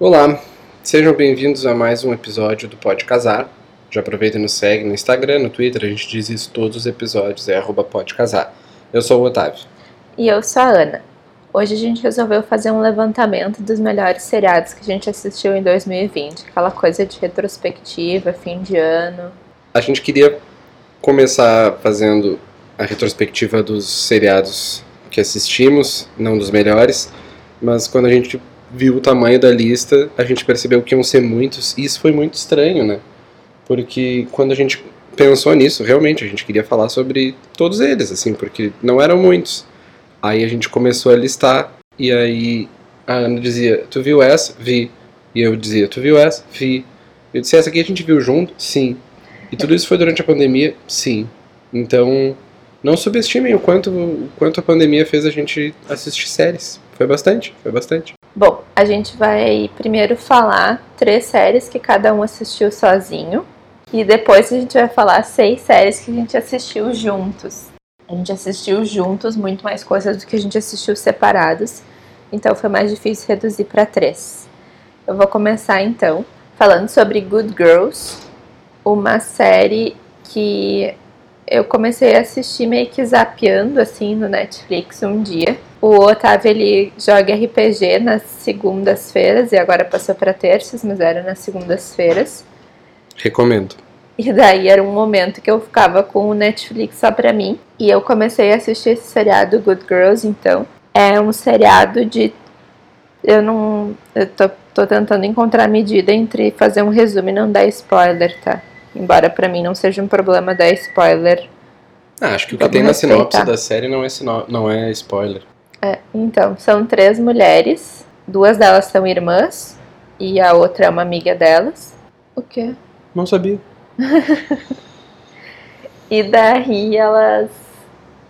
Olá, sejam bem-vindos a mais um episódio do Pode Casar. Já aproveita e nos segue no Instagram, no Twitter, a gente diz isso todos os episódios, é arroba Pode Casar. Eu sou o Otávio. E eu sou a Ana. Hoje a gente resolveu fazer um levantamento dos melhores seriados que a gente assistiu em 2020, aquela coisa de retrospectiva, fim de ano. A gente queria começar fazendo a retrospectiva dos seriados que assistimos, não dos melhores, mas quando a gente viu o tamanho da lista, a gente percebeu que iam ser muitos, e isso foi muito estranho, né? Porque quando a gente pensou nisso, realmente, a gente queria falar sobre todos eles, assim, porque não eram muitos. Aí a gente começou a listar, e aí a Ana dizia, tu viu essa? Vi. E eu dizia, tu viu essa? Vi. Eu disse, essa aqui a gente viu junto? Sim. E tudo isso foi durante a pandemia? Sim. Então, não subestimem o quanto, o quanto a pandemia fez a gente assistir séries. Foi bastante, foi bastante. Bom, a gente vai primeiro falar três séries que cada um assistiu sozinho. E depois a gente vai falar seis séries que a gente assistiu juntos. A gente assistiu juntos muito mais coisas do que a gente assistiu separados. Então foi mais difícil reduzir para três. Eu vou começar então falando sobre Good Girls, uma série que eu comecei a assistir meio que zapeando assim no Netflix um dia. O Otávio ele joga RPG nas segundas-feiras e agora passou para terças, mas era nas segundas-feiras. Recomendo. E daí era um momento que eu ficava com o Netflix só pra mim. E eu comecei a assistir esse seriado Good Girls, então. É um seriado de. Eu não. Eu tô, tô tentando encontrar a medida entre fazer um resumo e não dar spoiler, tá? Embora pra mim não seja um problema dar spoiler. Ah, acho que o que tem na sinopse da série não é, sino... não é spoiler. É, então, são três mulheres. Duas delas são irmãs. E a outra é uma amiga delas. O quê? Não sabia. e daí elas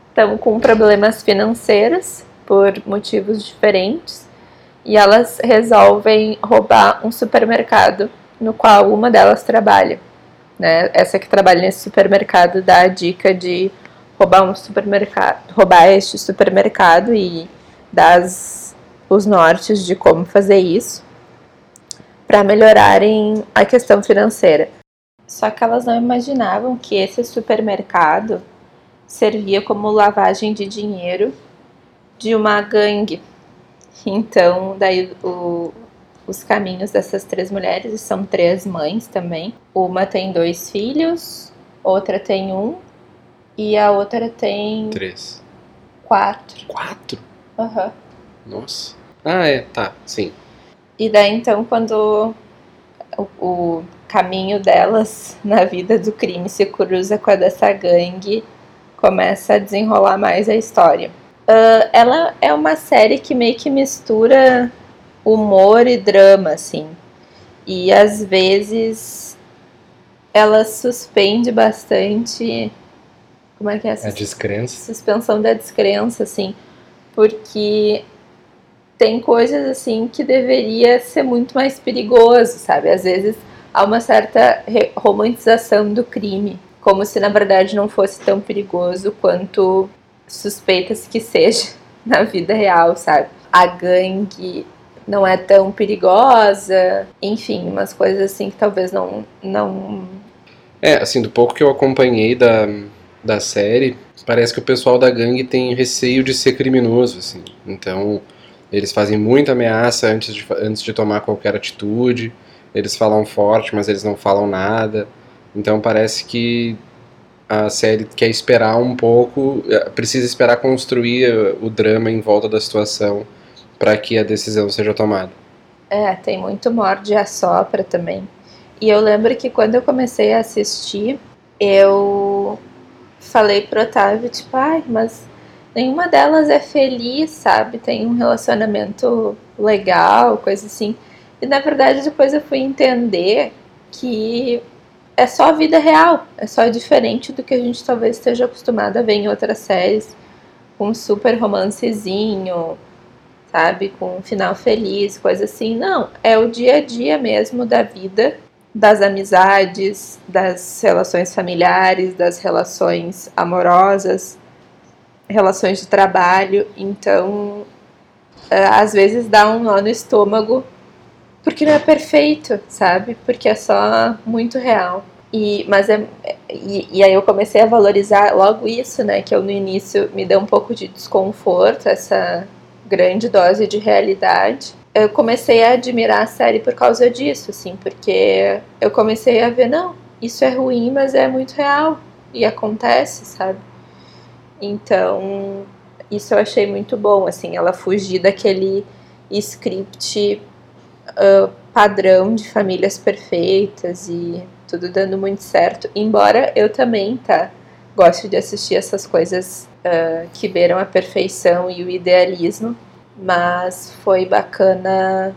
estão com problemas financeiros por motivos diferentes e elas resolvem roubar um supermercado no qual uma delas trabalha. Né? Essa que trabalha nesse supermercado dá a dica de roubar um supermercado, roubar este supermercado e dar os nortes de como fazer isso para melhorarem a questão financeira. Só que elas não imaginavam que esse supermercado servia como lavagem de dinheiro de uma gangue. Então, daí o, os caminhos dessas três mulheres são três mães também. Uma tem dois filhos, outra tem um e a outra tem três, quatro. Quatro? Aham. Uhum. Nossa. Ah, é, tá, sim. E daí então quando o, o caminho delas na vida do crime se cruza com a dessa gangue, começa a desenrolar mais a história. Uh, ela é uma série que meio que mistura humor e drama, assim. E às vezes ela suspende bastante. Como é que é essa? A descrença. Suspensão da descrença, assim. Porque tem coisas assim que deveria ser muito mais perigoso, sabe? Às vezes há uma certa romantização do crime, como se na verdade não fosse tão perigoso quanto suspeitas que seja na vida real, sabe? A gangue não é tão perigosa, enfim, umas coisas assim que talvez não não É, assim, do pouco que eu acompanhei da da série, parece que o pessoal da gangue tem receio de ser criminoso, assim. Então, eles fazem muita ameaça antes de, antes de tomar qualquer atitude eles falam forte, mas eles não falam nada. Então parece que a série quer esperar um pouco, é, precisa esperar construir o drama em volta da situação para que a decisão seja tomada. É, tem muito morde a sopra também. E eu lembro que quando eu comecei a assistir, eu falei pro Otávio, tipo, ai, mas nenhuma delas é feliz, sabe? Tem um relacionamento legal, coisa assim. E na verdade depois eu fui entender que é só a vida real, é só diferente do que a gente talvez esteja acostumado a ver em outras séries, com um super romancezinho, sabe, com um final feliz, coisa assim. Não, é o dia a dia mesmo da vida, das amizades, das relações familiares, das relações amorosas, relações de trabalho. Então, às vezes dá um nó no estômago porque não é perfeito, sabe? Porque é só muito real. E, mas é, e, e, aí eu comecei a valorizar logo isso, né? Que eu no início me deu um pouco de desconforto, essa grande dose de realidade. Eu comecei a admirar a série por causa disso, assim, porque eu comecei a ver, não, isso é ruim, mas é muito real e acontece, sabe? Então, isso eu achei muito bom, assim, ela fugir daquele script uh, padrão de famílias perfeitas e tudo dando muito certo. Embora eu também, tá? Gosto de assistir essas coisas uh, que beiram a perfeição e o idealismo, mas foi bacana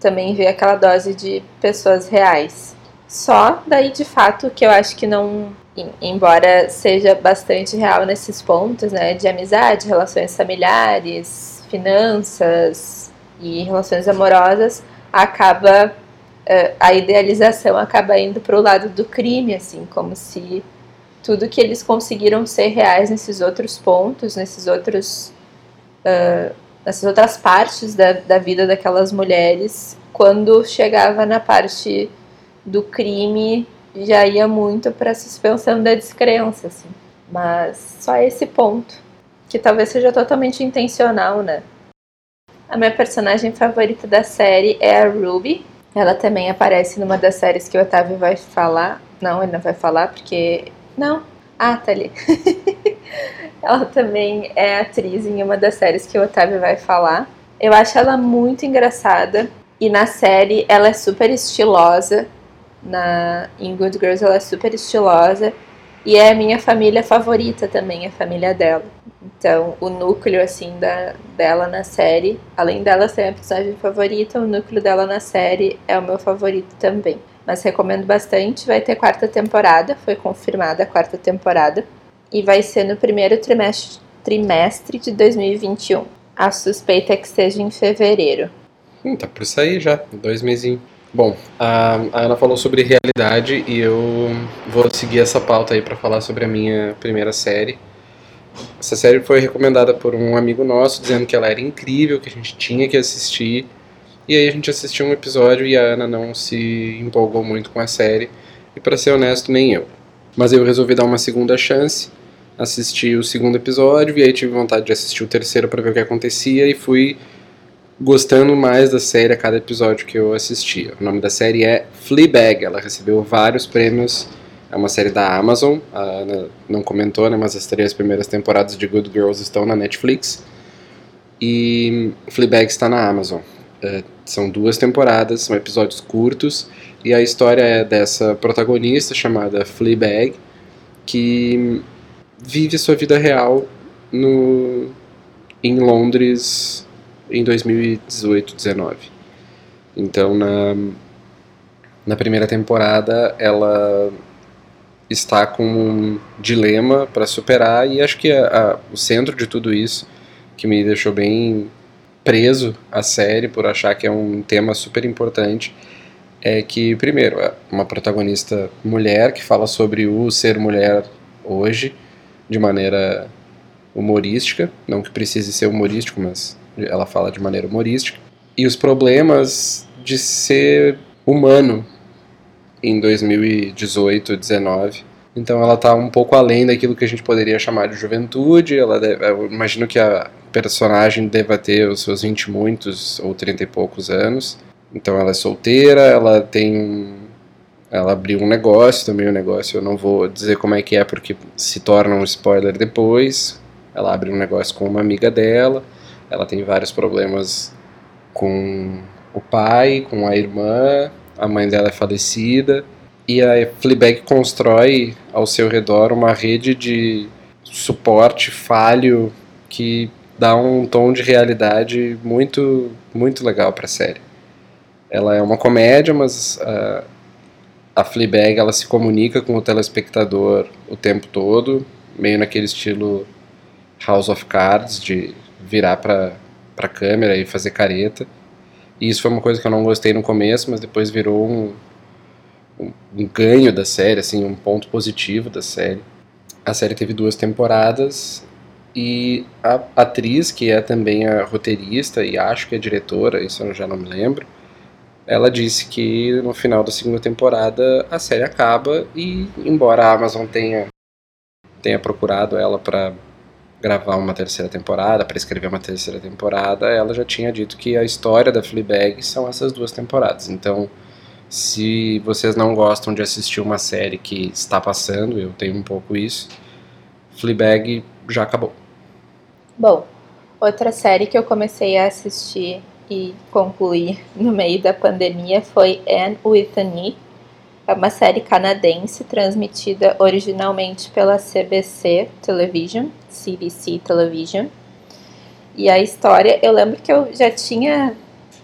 também ver aquela dose de pessoas reais. Só daí, de fato, que eu acho que não. Embora seja bastante real nesses pontos, né? De amizade, relações familiares, finanças e relações amorosas, acaba uh, a idealização acaba indo para o lado do crime, assim, como se tudo que eles conseguiram ser reais nesses outros pontos, nesses outros, uh, nessas outras partes da, da vida daquelas mulheres, quando chegava na parte do crime, já ia muito para a suspensão da descrença, assim. Mas só esse ponto, que talvez seja totalmente intencional, né? A minha personagem favorita da série é a Ruby, ela também aparece numa das séries que o Otávio vai falar. Não, ele não vai falar porque. Não. Ah, tá ali. ela também é atriz em uma das séries que o Otávio vai falar. Eu acho ela muito engraçada. E na série ela é super estilosa. Na, em Good Girls ela é super estilosa. E é a minha família favorita também, a família dela. Então, o núcleo, assim, da, dela na série, além dela ser a personagem favorita, o núcleo dela na série é o meu favorito também. Mas recomendo bastante, vai ter quarta temporada, foi confirmada a quarta temporada. E vai ser no primeiro trimestre, trimestre de 2021. A suspeita é que seja em fevereiro. Hum, tá por sair já, dois mesinhos. Bom, a, Ana falou sobre realidade e eu vou seguir essa pauta aí para falar sobre a minha primeira série. Essa série foi recomendada por um amigo nosso, dizendo que ela era incrível, que a gente tinha que assistir. E aí a gente assistiu um episódio e a Ana não se empolgou muito com a série. E para ser honesto, nem eu. Mas eu resolvi dar uma segunda chance, assisti o segundo episódio e aí tive vontade de assistir o terceiro para ver o que acontecia e fui gostando mais da série a cada episódio que eu assistia. O nome da série é Fleabag, ela recebeu vários prêmios. É uma série da Amazon, a Ana não comentou, né, mas as três primeiras temporadas de Good Girls estão na Netflix. E Fleabag está na Amazon. É, são duas temporadas, são episódios curtos, e a história é dessa protagonista chamada Fleabag, que vive sua vida real no, em Londres em 2018, 19. Então, na, na primeira temporada, ela está com um dilema para superar e acho que a, a, o centro de tudo isso, que me deixou bem preso à série por achar que é um tema super importante, é que, primeiro, é uma protagonista mulher que fala sobre o ser mulher hoje de maneira humorística, não que precise ser humorístico, mas ela fala de maneira humorística, e os problemas de ser humano em 2018, 19. Então ela está um pouco além daquilo que a gente poderia chamar de juventude. Ela deve, eu imagino que a personagem deva ter os seus 20 e muitos ou 30 e poucos anos. Então ela é solteira, ela tem ela abriu um negócio, também o um negócio eu não vou dizer como é que é porque se torna um spoiler depois. Ela abre um negócio com uma amiga dela. Ela tem vários problemas com o pai, com a irmã, a mãe dela é falecida. E a Fleabag constrói ao seu redor uma rede de suporte falho que dá um tom de realidade muito, muito legal para a série. Ela é uma comédia, mas uh, a Fleabag ela se comunica com o telespectador o tempo todo, meio naquele estilo House of Cards, de virar para a câmera e fazer careta. E isso foi uma coisa que eu não gostei no começo, mas depois virou um, um, um ganho da série, assim, um ponto positivo da série. A série teve duas temporadas e a atriz, que é também a roteirista e acho que é diretora, isso eu já não me lembro, ela disse que no final da segunda temporada a série acaba e embora a Amazon tenha tenha procurado ela para gravar uma terceira temporada, para escrever uma terceira temporada, ela já tinha dito que a história da Fleabag são essas duas temporadas. Então, se vocês não gostam de assistir uma série que está passando, eu tenho um pouco isso, Fleabag já acabou. Bom, outra série que eu comecei a assistir e concluí no meio da pandemia foi Anne with an E. É uma série canadense transmitida originalmente pela CBC Television, CBC Television. E a história, eu lembro que eu já tinha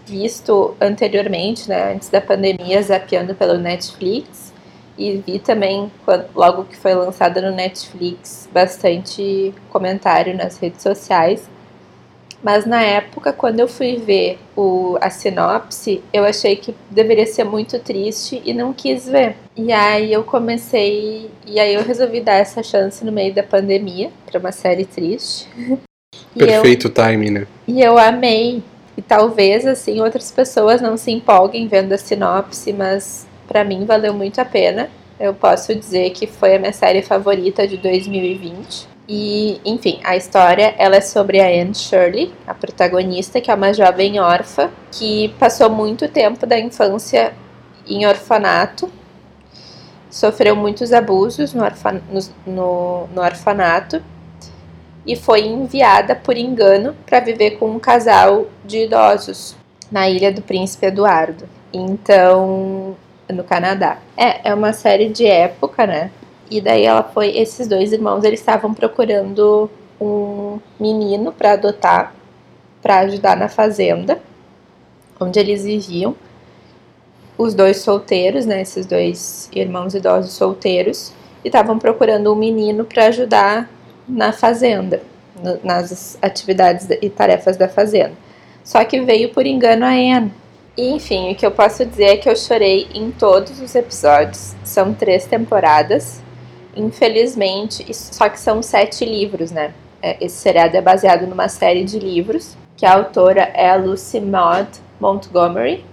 visto anteriormente, né, antes da pandemia, zapeando pelo Netflix. E vi também, logo que foi lançada no Netflix, bastante comentário nas redes sociais. Mas na época, quando eu fui ver o, a sinopse, eu achei que deveria ser muito triste e não quis ver. E aí eu comecei. E aí eu resolvi dar essa chance no meio da pandemia para uma série triste. Perfeito eu, timing, né? E eu amei. E talvez, assim, outras pessoas não se empolguem vendo a sinopse, mas para mim valeu muito a pena. Eu posso dizer que foi a minha série favorita de 2020. E, enfim, a história ela é sobre a Anne Shirley, a protagonista, que é uma jovem órfã que passou muito tempo da infância em orfanato, sofreu muitos abusos no, orfan no, no orfanato e foi enviada por engano para viver com um casal de idosos na ilha do Príncipe Eduardo. Então, no Canadá. É, é uma série de época, né? E daí ela foi, esses dois irmãos, eles estavam procurando um menino para adotar, para ajudar na fazenda onde eles viviam. Os dois solteiros, né, esses dois irmãos idosos solteiros, e estavam procurando um menino para ajudar na fazenda, no, nas atividades e tarefas da fazenda. Só que veio por engano a Anne. E, enfim, o que eu posso dizer é que eu chorei em todos os episódios. São três temporadas. Infelizmente, só que são sete livros, né? É, esse seriado é baseado numa série de livros, que a autora é a Lucy Maud Montgomery,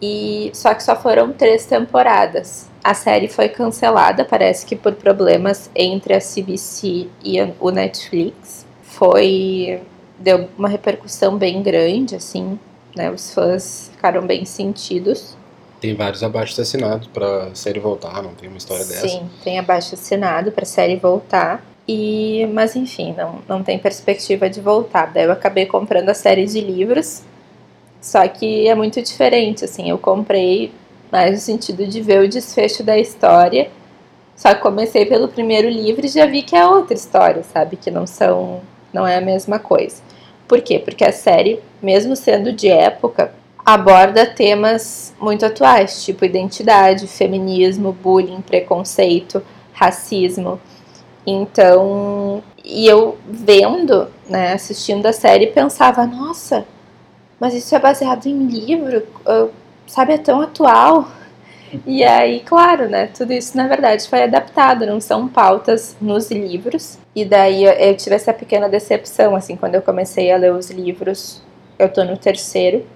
e só que só foram três temporadas. A série foi cancelada, parece que por problemas entre a CBC e o Netflix. Foi deu uma repercussão bem grande, assim, né? Os fãs ficaram bem sentidos. Tem vários abaixo assinados para série voltar, não tem uma história Sim, dessa? Sim, tem abaixo assinado para série voltar. E, mas enfim, não, não tem perspectiva de voltar. Daí eu acabei comprando a série de livros, só que é muito diferente, assim, eu comprei mais no sentido de ver o desfecho da história. Só que comecei pelo primeiro livro e já vi que é outra história, sabe? Que não são, não é a mesma coisa. Por quê? Porque a série, mesmo sendo de época, aborda temas muito atuais, tipo identidade, feminismo, bullying, preconceito, racismo. Então, e eu vendo, né, assistindo a série, pensava, nossa, mas isso é baseado em livro, sabe, é tão atual. E aí, claro, né, tudo isso na verdade foi adaptado, não são pautas nos livros. E daí eu tive essa pequena decepção, assim, quando eu comecei a ler os livros, eu tô no terceiro,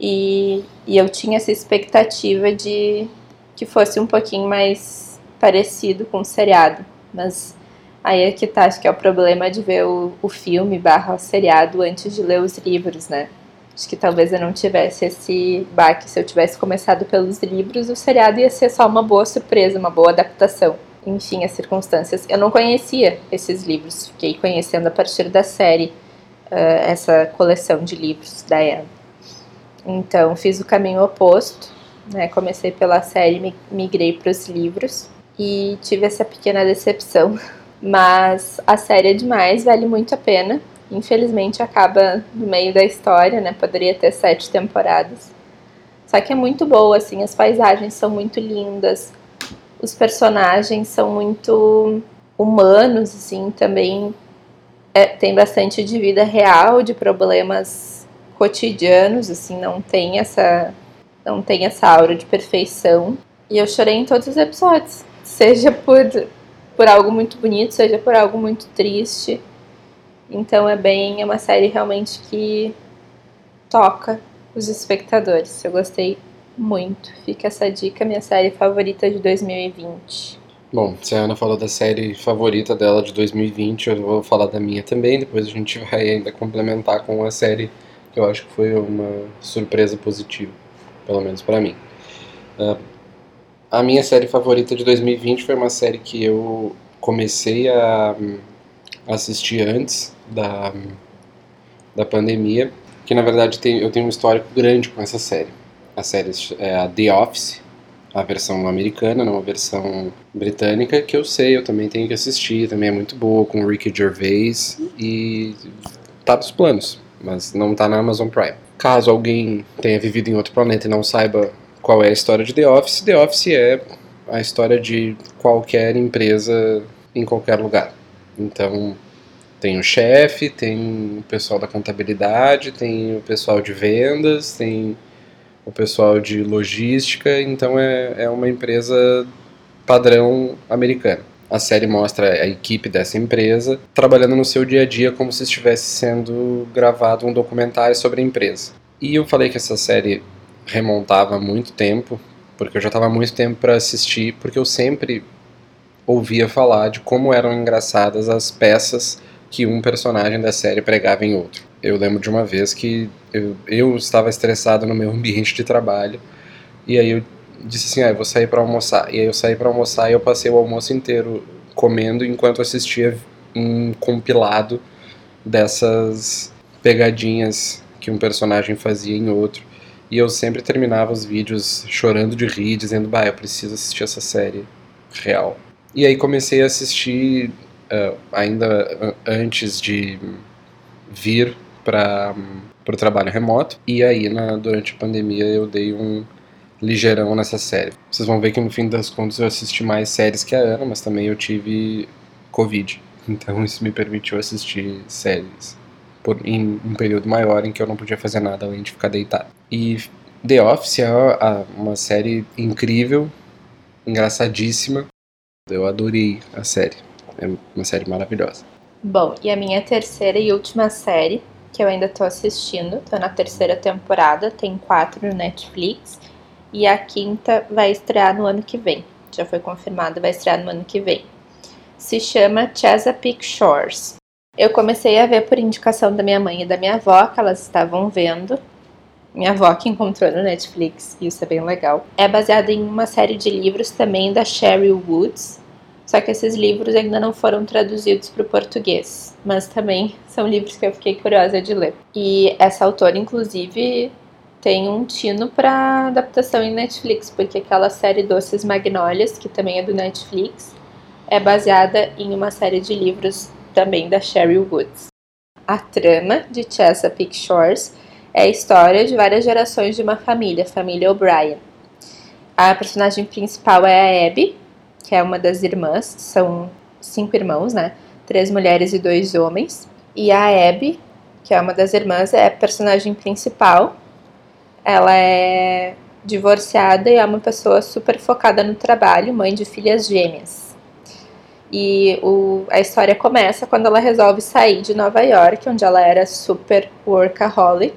e, e eu tinha essa expectativa de que fosse um pouquinho mais parecido com o seriado. Mas aí é que tá, acho que é o problema de ver o, o filme barra seriado antes de ler os livros, né? Acho que talvez eu não tivesse esse baque. Se eu tivesse começado pelos livros, o seriado ia ser só uma boa surpresa, uma boa adaptação. Enfim, as circunstâncias. Eu não conhecia esses livros, fiquei conhecendo a partir da série uh, essa coleção de livros da Anne. Então, fiz o caminho oposto, né? Comecei pela série, migrei para os livros e tive essa pequena decepção. Mas a série é demais, vale muito a pena. Infelizmente acaba no meio da história, né? Poderia ter sete temporadas. Só que é muito boa, assim, as paisagens são muito lindas, os personagens são muito humanos, assim, também é, tem bastante de vida real, de problemas cotidianos, assim, não tem essa não tem essa aura de perfeição. E eu chorei em todos os episódios, seja por por algo muito bonito, seja por algo muito triste. Então é bem, é uma série realmente que toca Os Espectadores. Eu gostei muito. Fica essa dica, minha série favorita de 2020. Bom, se a Ana falou da série favorita dela de 2020, eu vou falar da minha também. Depois a gente vai ainda complementar com a série que eu acho que foi uma surpresa positiva, pelo menos para mim. Uh, a minha série favorita de 2020 foi uma série que eu comecei a assistir antes da, da pandemia, que na verdade tem, eu tenho um histórico grande com essa série. A série é a The Office, a versão americana, não a versão britânica, que eu sei, eu também tenho que assistir, também é muito boa, com o Ricky Gervais, e tá nos planos, mas não tá na Amazon Prime. Caso alguém tenha vivido em outro planeta e não saiba qual é a história de The Office, The Office é a história de qualquer empresa em qualquer lugar. Então, tem o chefe, tem o pessoal da contabilidade, tem o pessoal de vendas, tem o pessoal de logística, então é, é uma empresa padrão americana. A série mostra a equipe dessa empresa trabalhando no seu dia a dia como se estivesse sendo gravado um documentário sobre a empresa. E eu falei que essa série remontava muito tempo, porque eu já estava muito tempo para assistir, porque eu sempre ouvia falar de como eram engraçadas as peças que um personagem da série pregava em outro. Eu lembro de uma vez que eu, eu estava estressado no meu ambiente de trabalho e aí eu disse assim, ah, eu vou sair para almoçar. E aí eu saí para almoçar e eu passei o almoço inteiro comendo enquanto assistia um compilado dessas pegadinhas que um personagem fazia em outro. E eu sempre terminava os vídeos chorando de rir, dizendo, bah, eu preciso assistir essa série real. E aí comecei a assistir uh, ainda antes de vir para o trabalho remoto. E aí, na, durante a pandemia, eu dei um ligeirão nessa série. Vocês vão ver que no fim das contas eu assisti mais séries que a Ana, mas também eu tive Covid. Então isso me permitiu assistir séries por, em um período maior em que eu não podia fazer nada além de ficar deitado. E The Office é uma série incrível, engraçadíssima. Eu adorei a série. É uma série maravilhosa. Bom, e a minha terceira e última série, que eu ainda tô assistindo, tô na terceira temporada, tem quatro no Netflix, e a quinta vai estrear no ano que vem. Já foi confirmada, vai estrear no ano que vem. Se chama Chesapeake Shores. Eu comecei a ver por indicação da minha mãe e da minha avó, que elas estavam vendo. Minha avó que encontrou no Netflix, isso é bem legal. É baseada em uma série de livros também da Cheryl Woods, só que esses livros ainda não foram traduzidos para o português, mas também são livros que eu fiquei curiosa de ler. E essa autora, inclusive, tem um tino para adaptação em Netflix, porque aquela série Doces Magnólias, que também é do Netflix, é baseada em uma série de livros também da Sheryl Woods. A trama de Chesapeake Shores é a história de várias gerações de uma família, a família O'Brien. A personagem principal é a Abby, que é uma das irmãs, são cinco irmãos, né? Três mulheres e dois homens. E a Abby, que é uma das irmãs, é a personagem principal. Ela é divorciada e é uma pessoa super focada no trabalho, mãe de filhas gêmeas. E o, a história começa quando ela resolve sair de Nova York, onde ela era super workaholic,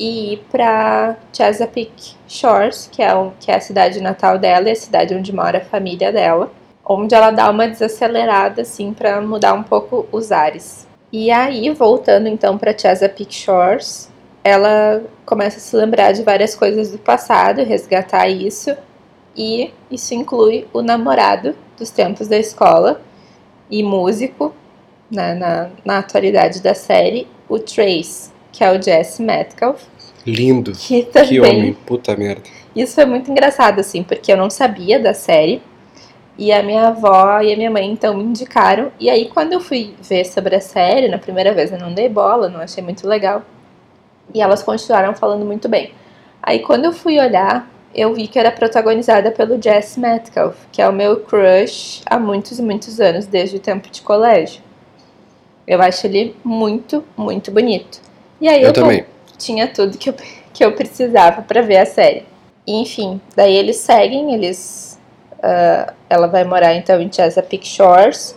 e ir para Chesapeake Shores, que é, o, que é a cidade natal dela e a cidade onde mora a família dela, onde ela dá uma desacelerada assim para mudar um pouco os ares. E aí, voltando então para Chesapeake Shores, ela começa a se lembrar de várias coisas do passado, resgatar isso, e isso inclui o namorado dos tempos da escola e músico né, na, na atualidade da série, o Trace, que é o Jesse Metcalf. Lindo. Que, também, que homem, puta merda. Isso foi muito engraçado, assim, porque eu não sabia da série. E a minha avó e a minha mãe então me indicaram. E aí, quando eu fui ver sobre a série, na primeira vez eu não dei bola, não achei muito legal. E elas continuaram falando muito bem. Aí, quando eu fui olhar, eu vi que era protagonizada pelo Jesse Metcalf, que é o meu crush há muitos e muitos anos, desde o tempo de colégio. Eu acho ele muito, muito bonito. E aí Eu eu, também. tinha tudo que eu, que eu precisava para ver a série. E, enfim, daí eles seguem, eles. ah, ela vai morar então em Chesapeake Shores.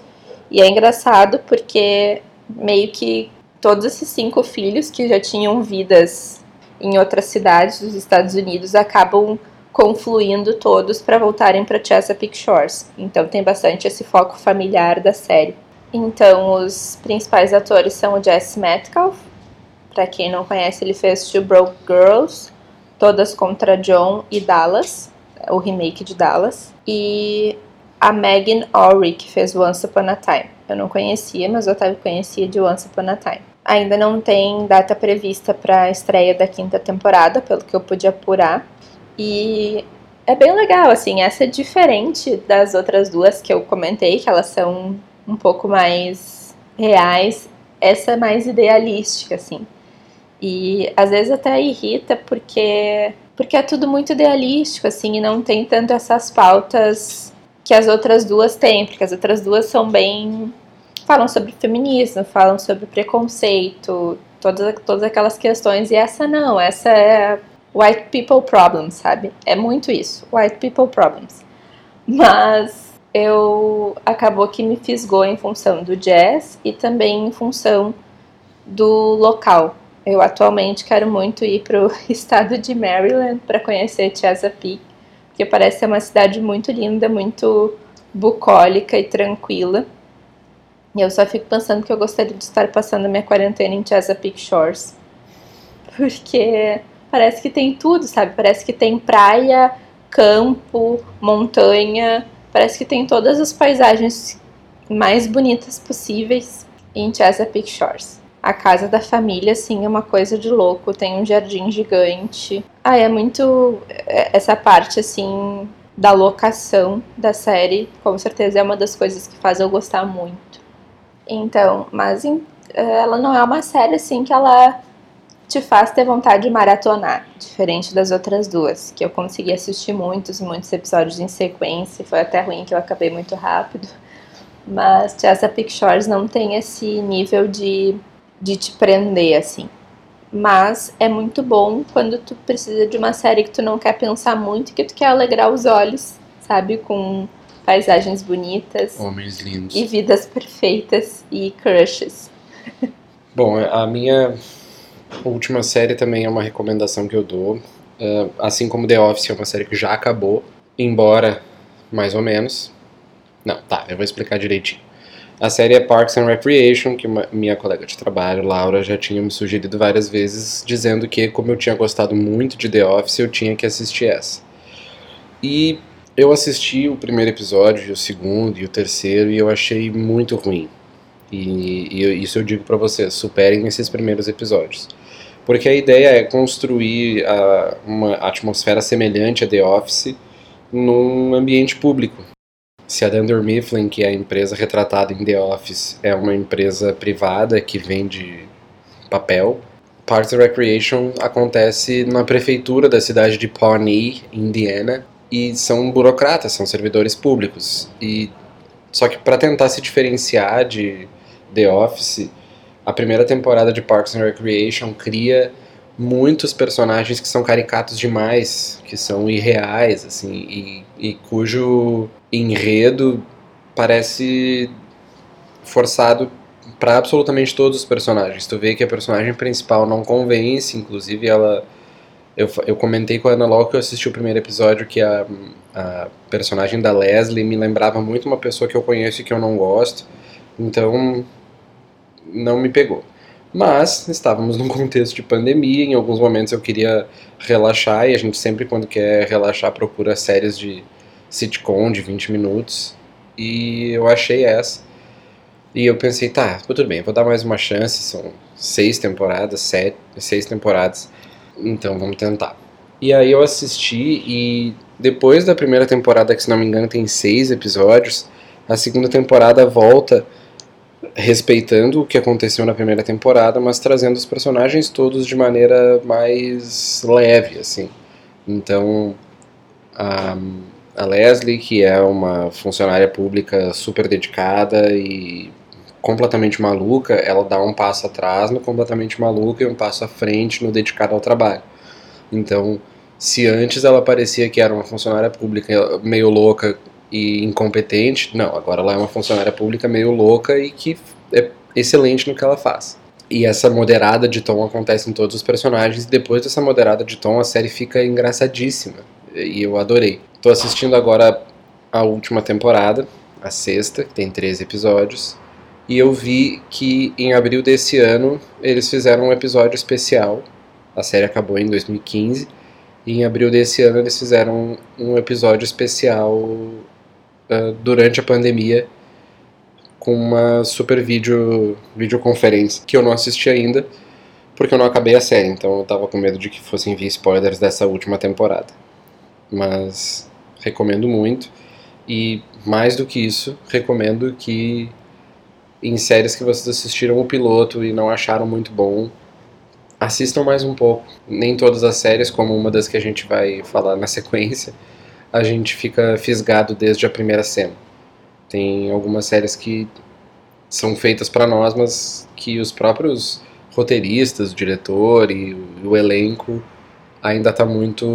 E é engraçado porque meio que todos esses cinco filhos que já tinham vidas em outras cidades dos Estados Unidos acabam confluindo todos para voltarem para Chesapeake Shores. Então tem bastante esse foco familiar da série. Então os principais atores são o Jesse Metcalf, para quem não conhece, ele fez Two Broke Girls, Todas contra John e Dallas, o remake de Dallas, e a Megan Ory, que fez Once Upon a Time. Eu não conhecia, mas o Otávio conhecia de Once Upon a Time. Ainda não tem data prevista para a estreia da quinta temporada, pelo que eu pude apurar. E é bem legal, assim, essa é diferente das outras duas que eu comentei, que elas são um pouco mais reais. Essa é mais idealística, assim. E às vezes até irrita porque porque é tudo muito idealístico assim e não tem tanto essas pautas que as outras duas têm, porque as outras duas são bem falam sobre feminismo, falam sobre preconceito, todas todas aquelas questões e essa não, essa é white people problems, sabe? É muito isso, white people problems. Mas eu acabou que me fisgou em função do jazz e também em função do local. Eu atualmente quero muito ir para o estado de Maryland para conhecer Chesapeake, porque parece ser uma cidade muito linda, muito bucólica e tranquila. E eu só fico pensando que eu gostaria de estar passando minha quarentena em Chesapeake Shores, porque parece que tem tudo, sabe? Parece que tem praia, campo, montanha, parece que tem todas as paisagens mais bonitas possíveis em Chesapeake Shores. A casa da família, assim, é uma coisa de louco. Tem um jardim gigante. Ah, é muito. É, essa parte, assim, da locação da série, com certeza é uma das coisas que faz eu gostar muito. Então, mas é, ela não é uma série, assim, que ela te faz ter vontade de maratonar, diferente das outras duas, que eu consegui assistir muitos, muitos episódios em sequência. Foi até ruim que eu acabei muito rápido. Mas Chesapeake Shores não tem esse nível de de te prender, assim. Mas é muito bom quando tu precisa de uma série que tu não quer pensar muito, que tu quer alegrar os olhos, sabe? Com paisagens bonitas. Homens lindos. E vidas perfeitas e crushes. Bom, a minha última série também é uma recomendação que eu dou. Uh, assim como The Office é uma série que já acabou, embora mais ou menos. Não, tá, eu vou explicar direitinho. A série é Parks and Recreation, que uma, minha colega de trabalho, Laura, já tinha me sugerido várias vezes, dizendo que, como eu tinha gostado muito de The Office, eu tinha que assistir essa. E eu assisti o primeiro episódio, o segundo e o terceiro, e eu achei muito ruim. E, e isso eu digo para vocês, superem esses primeiros episódios. Porque a ideia é construir a, uma atmosfera semelhante a The Office num ambiente público, se a Dunder Mifflin, que é a empresa retratada em The Office, é uma empresa privada que vende papel, Parks and Recreation acontece na prefeitura da cidade de Pawnee, Indiana, e são burocratas, são servidores públicos. E só que para tentar se diferenciar de The Office, a primeira temporada de Parks and Recreation cria muitos personagens que são caricatos demais, que são irreais, assim, e, e cujo enredo parece forçado para absolutamente todos os personagens. Tu vê que a personagem principal não convence, inclusive ela. Eu, eu comentei com a Ana logo que eu assisti o primeiro episódio que a, a personagem da Leslie me lembrava muito uma pessoa que eu conheço e que eu não gosto, então não me pegou. Mas estávamos num contexto de pandemia, em alguns momentos eu queria relaxar, e a gente sempre, quando quer relaxar, procura séries de sitcom de 20 minutos. E eu achei essa. E eu pensei, tá, tudo bem, vou dar mais uma chance. São seis temporadas, sete, seis temporadas. Então vamos tentar. E aí eu assisti e depois da primeira temporada, que se não me engano tem seis episódios, a segunda temporada volta respeitando o que aconteceu na primeira temporada, mas trazendo os personagens todos de maneira mais leve, assim. Então, a, a Leslie, que é uma funcionária pública super dedicada e completamente maluca, ela dá um passo atrás no completamente maluca e um passo à frente no dedicado ao trabalho. Então, se antes ela parecia que era uma funcionária pública meio louca e incompetente. Não, agora ela é uma funcionária pública meio louca e que é excelente no que ela faz. E essa moderada de tom acontece em todos os personagens. E depois dessa moderada de tom, a série fica engraçadíssima. E eu adorei. Tô assistindo agora a última temporada, a sexta, que tem 13 episódios. E eu vi que em abril desse ano eles fizeram um episódio especial. A série acabou em 2015. E em abril desse ano eles fizeram um episódio especial uh, durante a pandemia com uma super vídeo, videoconferência que eu não assisti ainda porque eu não acabei a série, então eu tava com medo de que fossem vir spoilers dessa última temporada. Mas recomendo muito e mais do que isso, recomendo que em séries que vocês assistiram o piloto e não acharam muito bom, assistam mais um pouco. Nem todas as séries, como uma das que a gente vai falar na sequência, a gente fica fisgado desde a primeira cena. Tem algumas séries que são feitas para nós, mas que os próprios roteiristas, o diretor e o elenco ainda está muito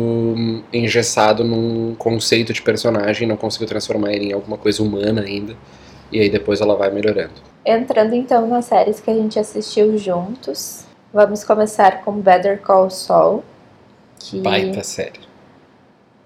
engessado num conceito de personagem, não conseguiu transformar ele em alguma coisa humana ainda. E aí depois ela vai melhorando. Entrando então nas séries que a gente assistiu juntos, vamos começar com Better Call Saul. Que Baita série.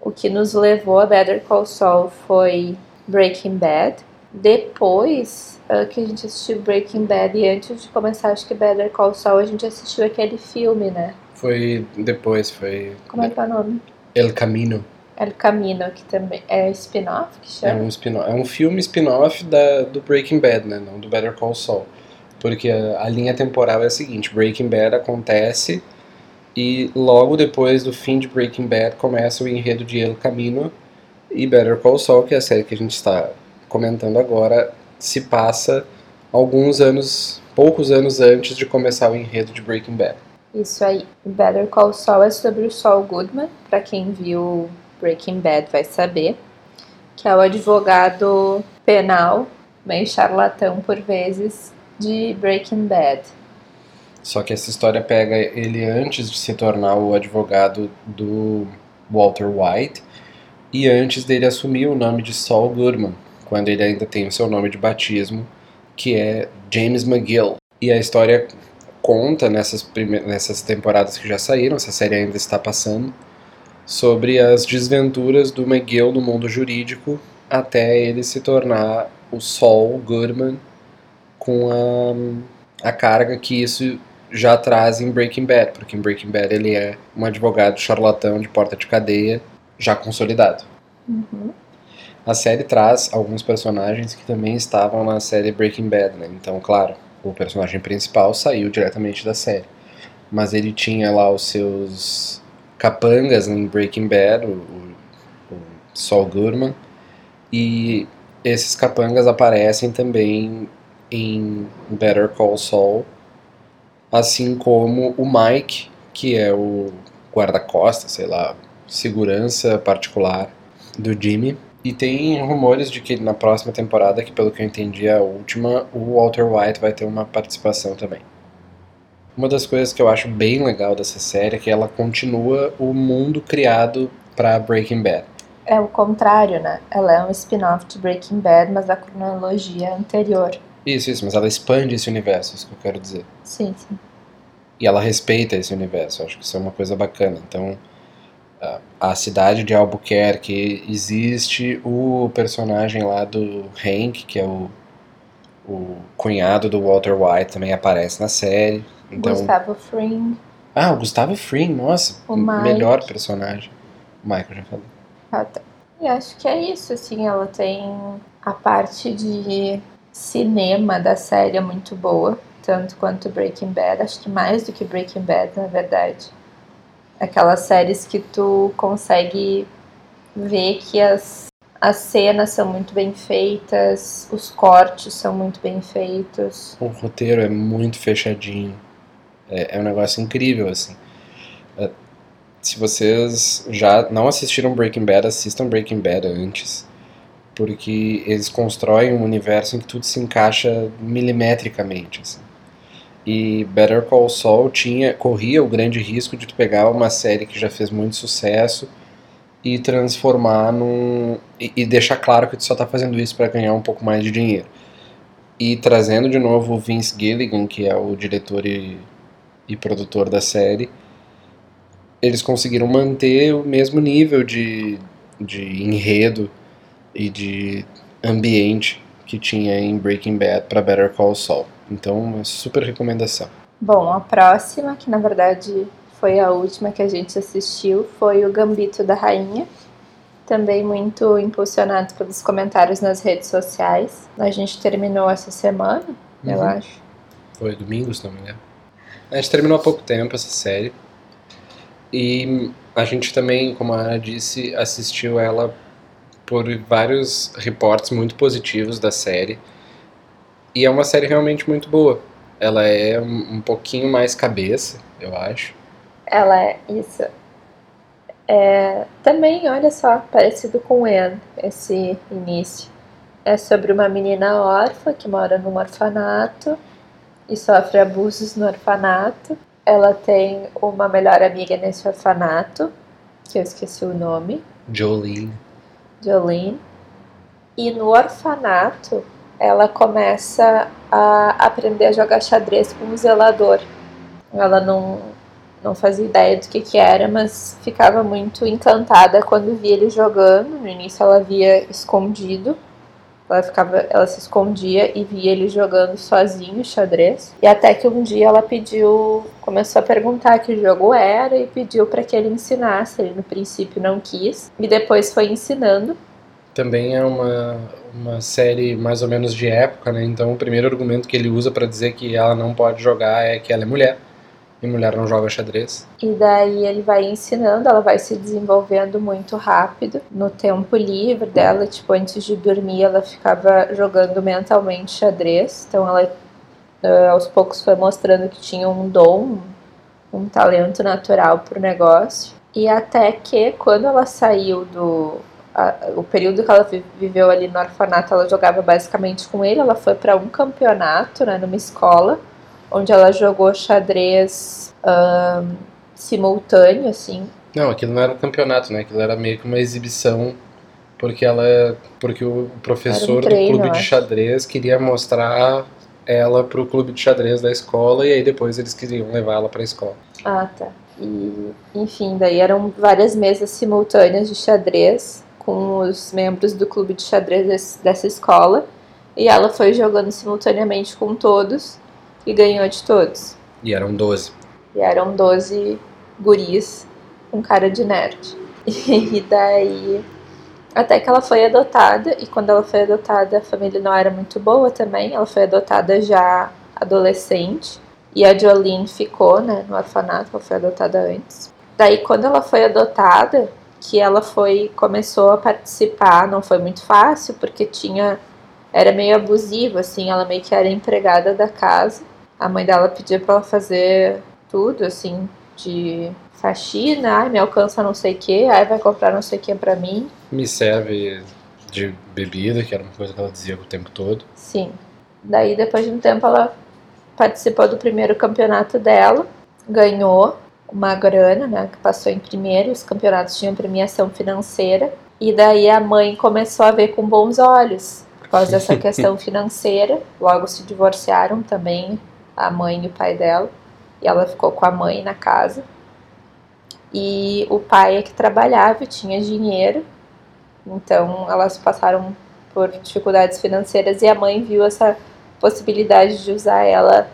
O que nos levou a Better Call Saul foi Breaking Bad. Depois uh, que a gente assistiu Breaking Bad e antes de começar, acho que Better Call Saul, a gente assistiu aquele filme, né? Foi depois, foi. Como é que é o nome? El Camino. El Camino, que também é spin-off que chama? É um, spin é um filme spin-off do Breaking Bad, né? Não do Better Call Saul. Porque a, a, linha temporal é a seguinte: Breaking Bad acontece e logo depois do fim de Breaking Bad começa o enredo de El Camino e Better Call Saul, que é a série que a gente está comentando agora, se passa alguns anos, poucos anos antes de começar o enredo de Breaking Bad. Isso aí. Better Call Saul é sobre o Saul Goodman, para quem viu Breaking Bad vai saber, que é o advogado penal, meio charlatão por vezes, de Breaking Bad. Só que essa história pega ele antes de se tornar o advogado do Walter White e antes dele assumir o nome de Saul Goodman, quando ele ainda tem o seu nome de batismo, que é James McGill. E a história conta nessas, nessas temporadas que já saíram, essa série ainda está passando, sobre as desventuras do McGill no mundo jurídico até ele se tornar o Saul Goodman com a, a carga que isso já traz em Breaking Bad, porque em Breaking Bad ele é um advogado charlatão de porta de cadeia já consolidado. Uhum. A série traz alguns personagens que também estavam na série Breaking Bad, né? Então, claro, o personagem principal saiu diretamente da série. Mas ele tinha lá os seus capangas em Breaking Bad, o, o Saul Goodman, e esses capangas aparecem também em Better Call Saul, assim como o Mike, que é o guarda-costas, sei lá, segurança particular do Jimmy. E tem rumores de que na próxima temporada, que pelo que eu entendi é a última, o Walter White vai ter uma participação também. Uma das coisas que eu acho bem legal dessa série é que ela continua o mundo criado para Breaking Bad. É o contrário, né? Ela é um spin-off de Breaking Bad, mas a cronologia anterior. Isso, isso, mas ela expande esse universo, é isso que eu quero dizer. Sim, sim. E ela respeita esse universo, acho que isso é uma coisa bacana. Então, a cidade de Albuquerque existe o personagem lá do Hank, que é o, o cunhado do Walter White, também aparece na série. Então... Gustavo Fring. Ah, o Gustavo Fring, nossa, o melhor personagem. O Michael já falou. Ah, tá. E acho que é isso, assim, ela tem a parte de cinema da série é muito boa, tanto quanto Breaking Bad, acho que mais do que Breaking Bad, na verdade. Aquelas séries que tu consegue ver que as, as cenas são muito bem feitas, os cortes são muito bem feitos. O roteiro é muito fechadinho. É, é um negócio incrível, assim. É, se vocês já não assistiram Breaking Bad, assistam Breaking Bad antes. Porque eles constroem um universo em que tudo se encaixa milimetricamente, assim. E Better Call Saul tinha, corria o grande risco de tu pegar uma série que já fez muito sucesso e transformar num. e, e deixar claro que tu só tá fazendo isso para ganhar um pouco mais de dinheiro. E trazendo de novo o Vince Gilligan, que é o diretor e, e produtor da série, eles conseguiram manter o mesmo nível de, de enredo e de ambiente que tinha em Breaking Bad para Better Call Saul. Então, uma super recomendação. Bom, a próxima, que na verdade foi a última que a gente assistiu, foi o Gambito da Rainha. Também muito impulsionado pelos comentários nas redes sociais. A gente terminou essa semana, uhum. eu acho. Foi domingo, se não me engano. A gente terminou há pouco tempo essa série. E a gente também, como a Ana disse, assistiu ela por vários reportes muito positivos da série. E é uma série realmente muito boa. Ela é um pouquinho mais cabeça, eu acho. Ela é isso. É, também, olha só, parecido com Anne, esse início. É sobre uma menina órfã que mora num orfanato e sofre abusos no orfanato. Ela tem uma melhor amiga nesse orfanato, que eu esqueci o nome. Jolene. Jolene. E no orfanato, ela começa a aprender a jogar xadrez com o zelador. Ela não, não fazia ideia do que, que era, mas ficava muito encantada quando via ele jogando. No início ela via escondido, ela, ficava, ela se escondia e via ele jogando sozinho xadrez. E até que um dia ela pediu, começou a perguntar que jogo era e pediu para que ele ensinasse. Ele no princípio não quis e depois foi ensinando. Também é uma, uma série mais ou menos de época, né? Então o primeiro argumento que ele usa para dizer que ela não pode jogar é que ela é mulher. E mulher não joga xadrez. E daí ele vai ensinando, ela vai se desenvolvendo muito rápido. No tempo livre dela, tipo, antes de dormir, ela ficava jogando mentalmente xadrez. Então ela uh, aos poucos foi mostrando que tinha um dom, um talento natural pro negócio. E até que quando ela saiu do a, o período que ela viveu ali no orfanato, ela jogava basicamente com ele. Ela foi para um campeonato, né, numa escola, onde ela jogou xadrez um, simultâneo, assim. Não, aquilo não era um campeonato, né? Aquilo era meio que uma exibição, porque ela, porque o professor um treino, do clube de xadrez queria mostrar ela para o clube de xadrez da escola e aí depois eles queriam levar ela para a escola. Ah, tá. E, enfim, daí eram várias mesas simultâneas de xadrez com os membros do clube de xadrez dessa escola. E ela foi jogando simultaneamente com todos e ganhou de todos. E eram 12. E eram 12 guris com cara de nerd. E daí. Até que ela foi adotada, e quando ela foi adotada, a família não era muito boa também. Ela foi adotada já adolescente. E a Jolene ficou, né, no orfanato, ela foi adotada antes. Daí, quando ela foi adotada, que ela foi começou a participar, não foi muito fácil porque tinha era meio abusivo assim, ela meio que era empregada da casa. A mãe dela pedia para ela fazer tudo assim de faxina, ai, me alcança não sei o que, ai vai comprar não sei o que para mim. Me serve de bebida, que era uma coisa que ela dizia o tempo todo. Sim. Daí depois de um tempo ela participou do primeiro campeonato dela, ganhou uma grana, né, que passou em primeiro, os campeonatos tinham premiação financeira, e daí a mãe começou a ver com bons olhos, por causa dessa questão financeira, logo se divorciaram também, a mãe e o pai dela, e ela ficou com a mãe na casa, e o pai é que trabalhava tinha dinheiro, então elas passaram por dificuldades financeiras e a mãe viu essa possibilidade de usar ela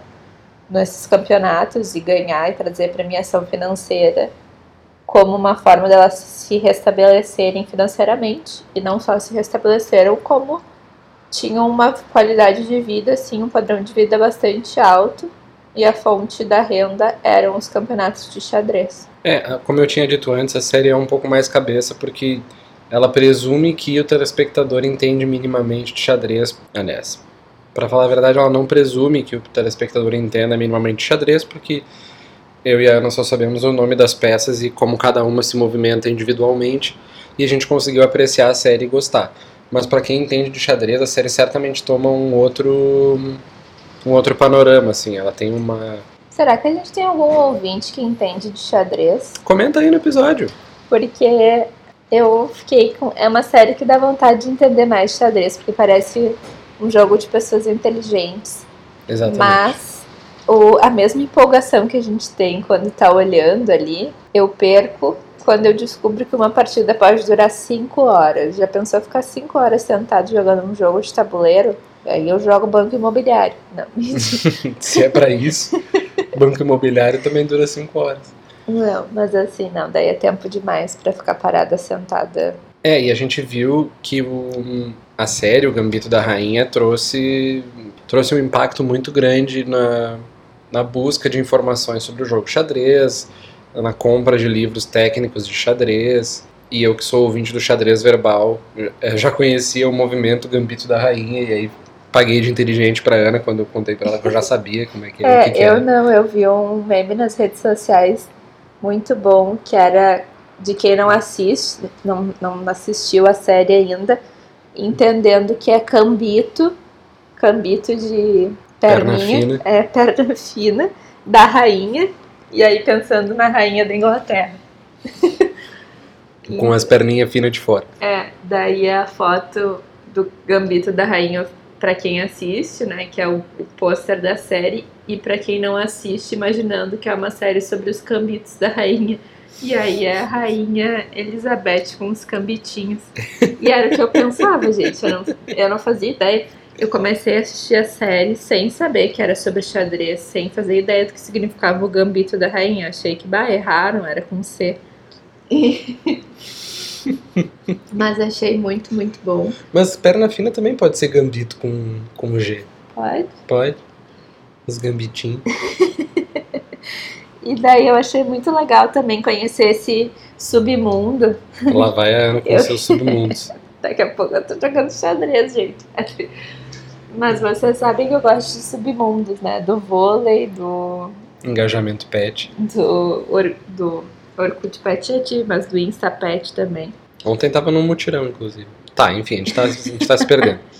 nesses campeonatos e ganhar e trazer premiação financeira como uma forma delas se restabelecerem financeiramente e não só se restabeleceram como tinham uma qualidade de vida assim um padrão de vida bastante alto e a fonte da renda eram os campeonatos de xadrez. É, como eu tinha dito antes, a série é um pouco mais cabeça porque ela presume que o telespectador entende minimamente de xadrez. Aliás, para falar a verdade, ela não presume que o telespectador entenda minimamente xadrez, porque eu e a Ana só sabemos o nome das peças e como cada uma se movimenta individualmente, e a gente conseguiu apreciar a série e gostar. Mas para quem entende de xadrez, a série certamente toma um outro um outro panorama, assim, ela tem uma Será que a gente tem algum ouvinte que entende de xadrez? Comenta aí no episódio. Porque eu fiquei com é uma série que dá vontade de entender mais de xadrez, porque parece um jogo de pessoas inteligentes. Exatamente. Mas o, a mesma empolgação que a gente tem quando tá olhando ali, eu perco quando eu descubro que uma partida pode durar 5 horas. Já pensou ficar 5 horas sentado jogando um jogo de tabuleiro? Aí eu jogo banco imobiliário. Não, Se é pra isso, banco imobiliário também dura 5 horas. não, mas assim, não, daí é tempo demais pra ficar parada sentada. É, e a gente viu que o, a série, o Gambito da Rainha, trouxe, trouxe um impacto muito grande na, na busca de informações sobre o jogo xadrez, na compra de livros técnicos de xadrez. E eu que sou ouvinte do xadrez verbal, eh, já conhecia o movimento Gambito da Rainha, e aí paguei de inteligente pra Ana quando eu contei pra ela que eu já sabia como é que, É, que, que eu era. não, eu vi um meme nas redes sociais muito bom, que era de quem não assiste, não, não assistiu a série ainda, entendendo que é cambito, cambito de Perna perninha, fina. é perna fina da rainha, e aí pensando na rainha da Inglaterra. Com as perninhas finas de fora. É, daí é a foto do gambito da rainha pra quem assiste, né, que é o, o pôster da série, e pra quem não assiste, imaginando que é uma série sobre os cambitos da rainha. E aí é a rainha Elizabeth com os cambitinhos. E era o que eu pensava, gente. Eu não, eu não fazia ideia. Eu comecei a assistir a série sem saber que era sobre xadrez, sem fazer ideia do que significava o gambito da rainha. Achei que, bah, erraram, era com C. Mas achei muito, muito bom. Mas perna fina também pode ser gambito com, com G. Pode. Pode. Os gambitinhos. E daí eu achei muito legal também conhecer esse submundo. Lá vai a Ana com Eu- seus submundos. Daqui a pouco eu tô jogando xadrez, gente. Mas vocês sabem que eu gosto de submundos, né? Do vôlei, do. Engajamento pet. do, or, do Orkut Pet Eti, mas do Insta Pet também. Ontem tava num mutirão, inclusive. Tá, enfim, a gente tá, a gente tá se perdendo.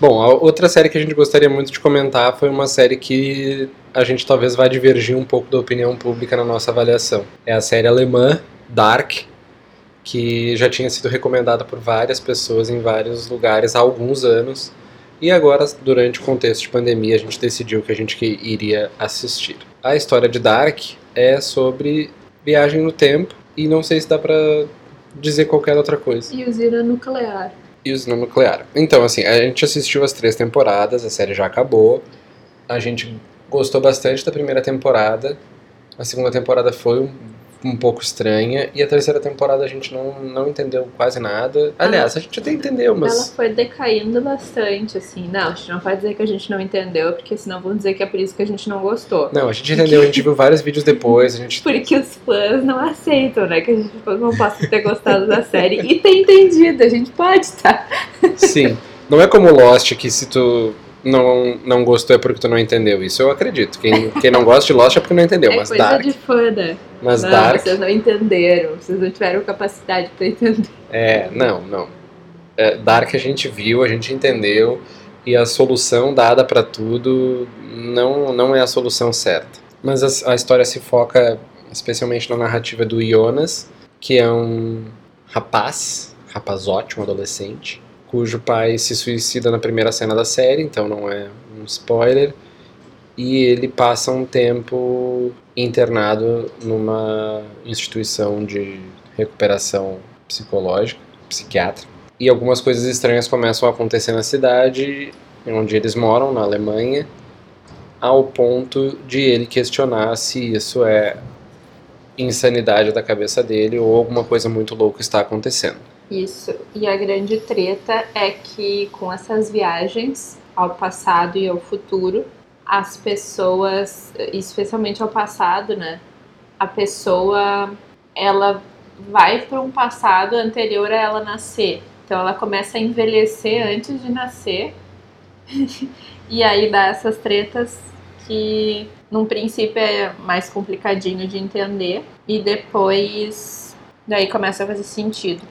Bom, a outra série que a gente gostaria muito de comentar foi uma série que a gente talvez vá divergir um pouco da opinião pública na nossa avaliação. É a série alemã Dark, que já tinha sido recomendada por várias pessoas em vários lugares há alguns anos. E agora, durante o contexto de pandemia, a gente decidiu que a gente iria assistir. A história de Dark é sobre viagem no tempo e não sei se dá pra dizer qualquer outra coisa. E usina nuclear. E usina nuclear. Então, assim, a gente assistiu as três temporadas, a série já acabou. A gente gostou bastante da primeira temporada. A segunda temporada foi um, um pouco estranha. E a terceira temporada a gente não, não entendeu quase nada. Aliás, a gente até entendeu, Ela mas. foi decaindo bastante, assim. Não, a gente não pode dizer que a gente não entendeu, porque senão vão dizer que é por isso que a gente não gostou. Não, a gente entendeu, a gente viu vários vídeos depois, a gente. Porque os fãs não aceitam, né? Que a gente não possa ter gostado da série e ter entendido. A gente pode, tá? Sim. Não é como Lost que se tu não, não gostou é porque tu não entendeu. Isso eu acredito. Quem, quem não gosta de Lost é porque não entendeu. é mas coisa Dark. de fã, né? Mas não, Dark. vocês não entenderam. Vocês não tiveram capacidade pra entender. É, não, não. É, Dark a gente viu, a gente entendeu e a solução dada pra tudo não, não é a solução certa. Mas a, a história se foca especialmente na narrativa do Jonas, que é um rapaz, rapazote, um adolescente, cujo pai se suicida na primeira cena da série, então não é um spoiler. E ele passa um tempo internado numa instituição de recuperação psicológica, psiquiátrica. E algumas coisas estranhas começam a acontecer na cidade onde eles moram, na Alemanha, ao ponto de ele questionar se isso é insanidade da cabeça dele ou alguma coisa muito louca está acontecendo. Isso. E a grande treta é que com essas viagens ao passado e ao futuro, as pessoas, especialmente ao passado, né? A pessoa ela vai para um passado anterior a ela nascer. Então ela começa a envelhecer antes de nascer. e aí dá essas tretas que num princípio é mais complicadinho de entender e depois daí começa a fazer sentido.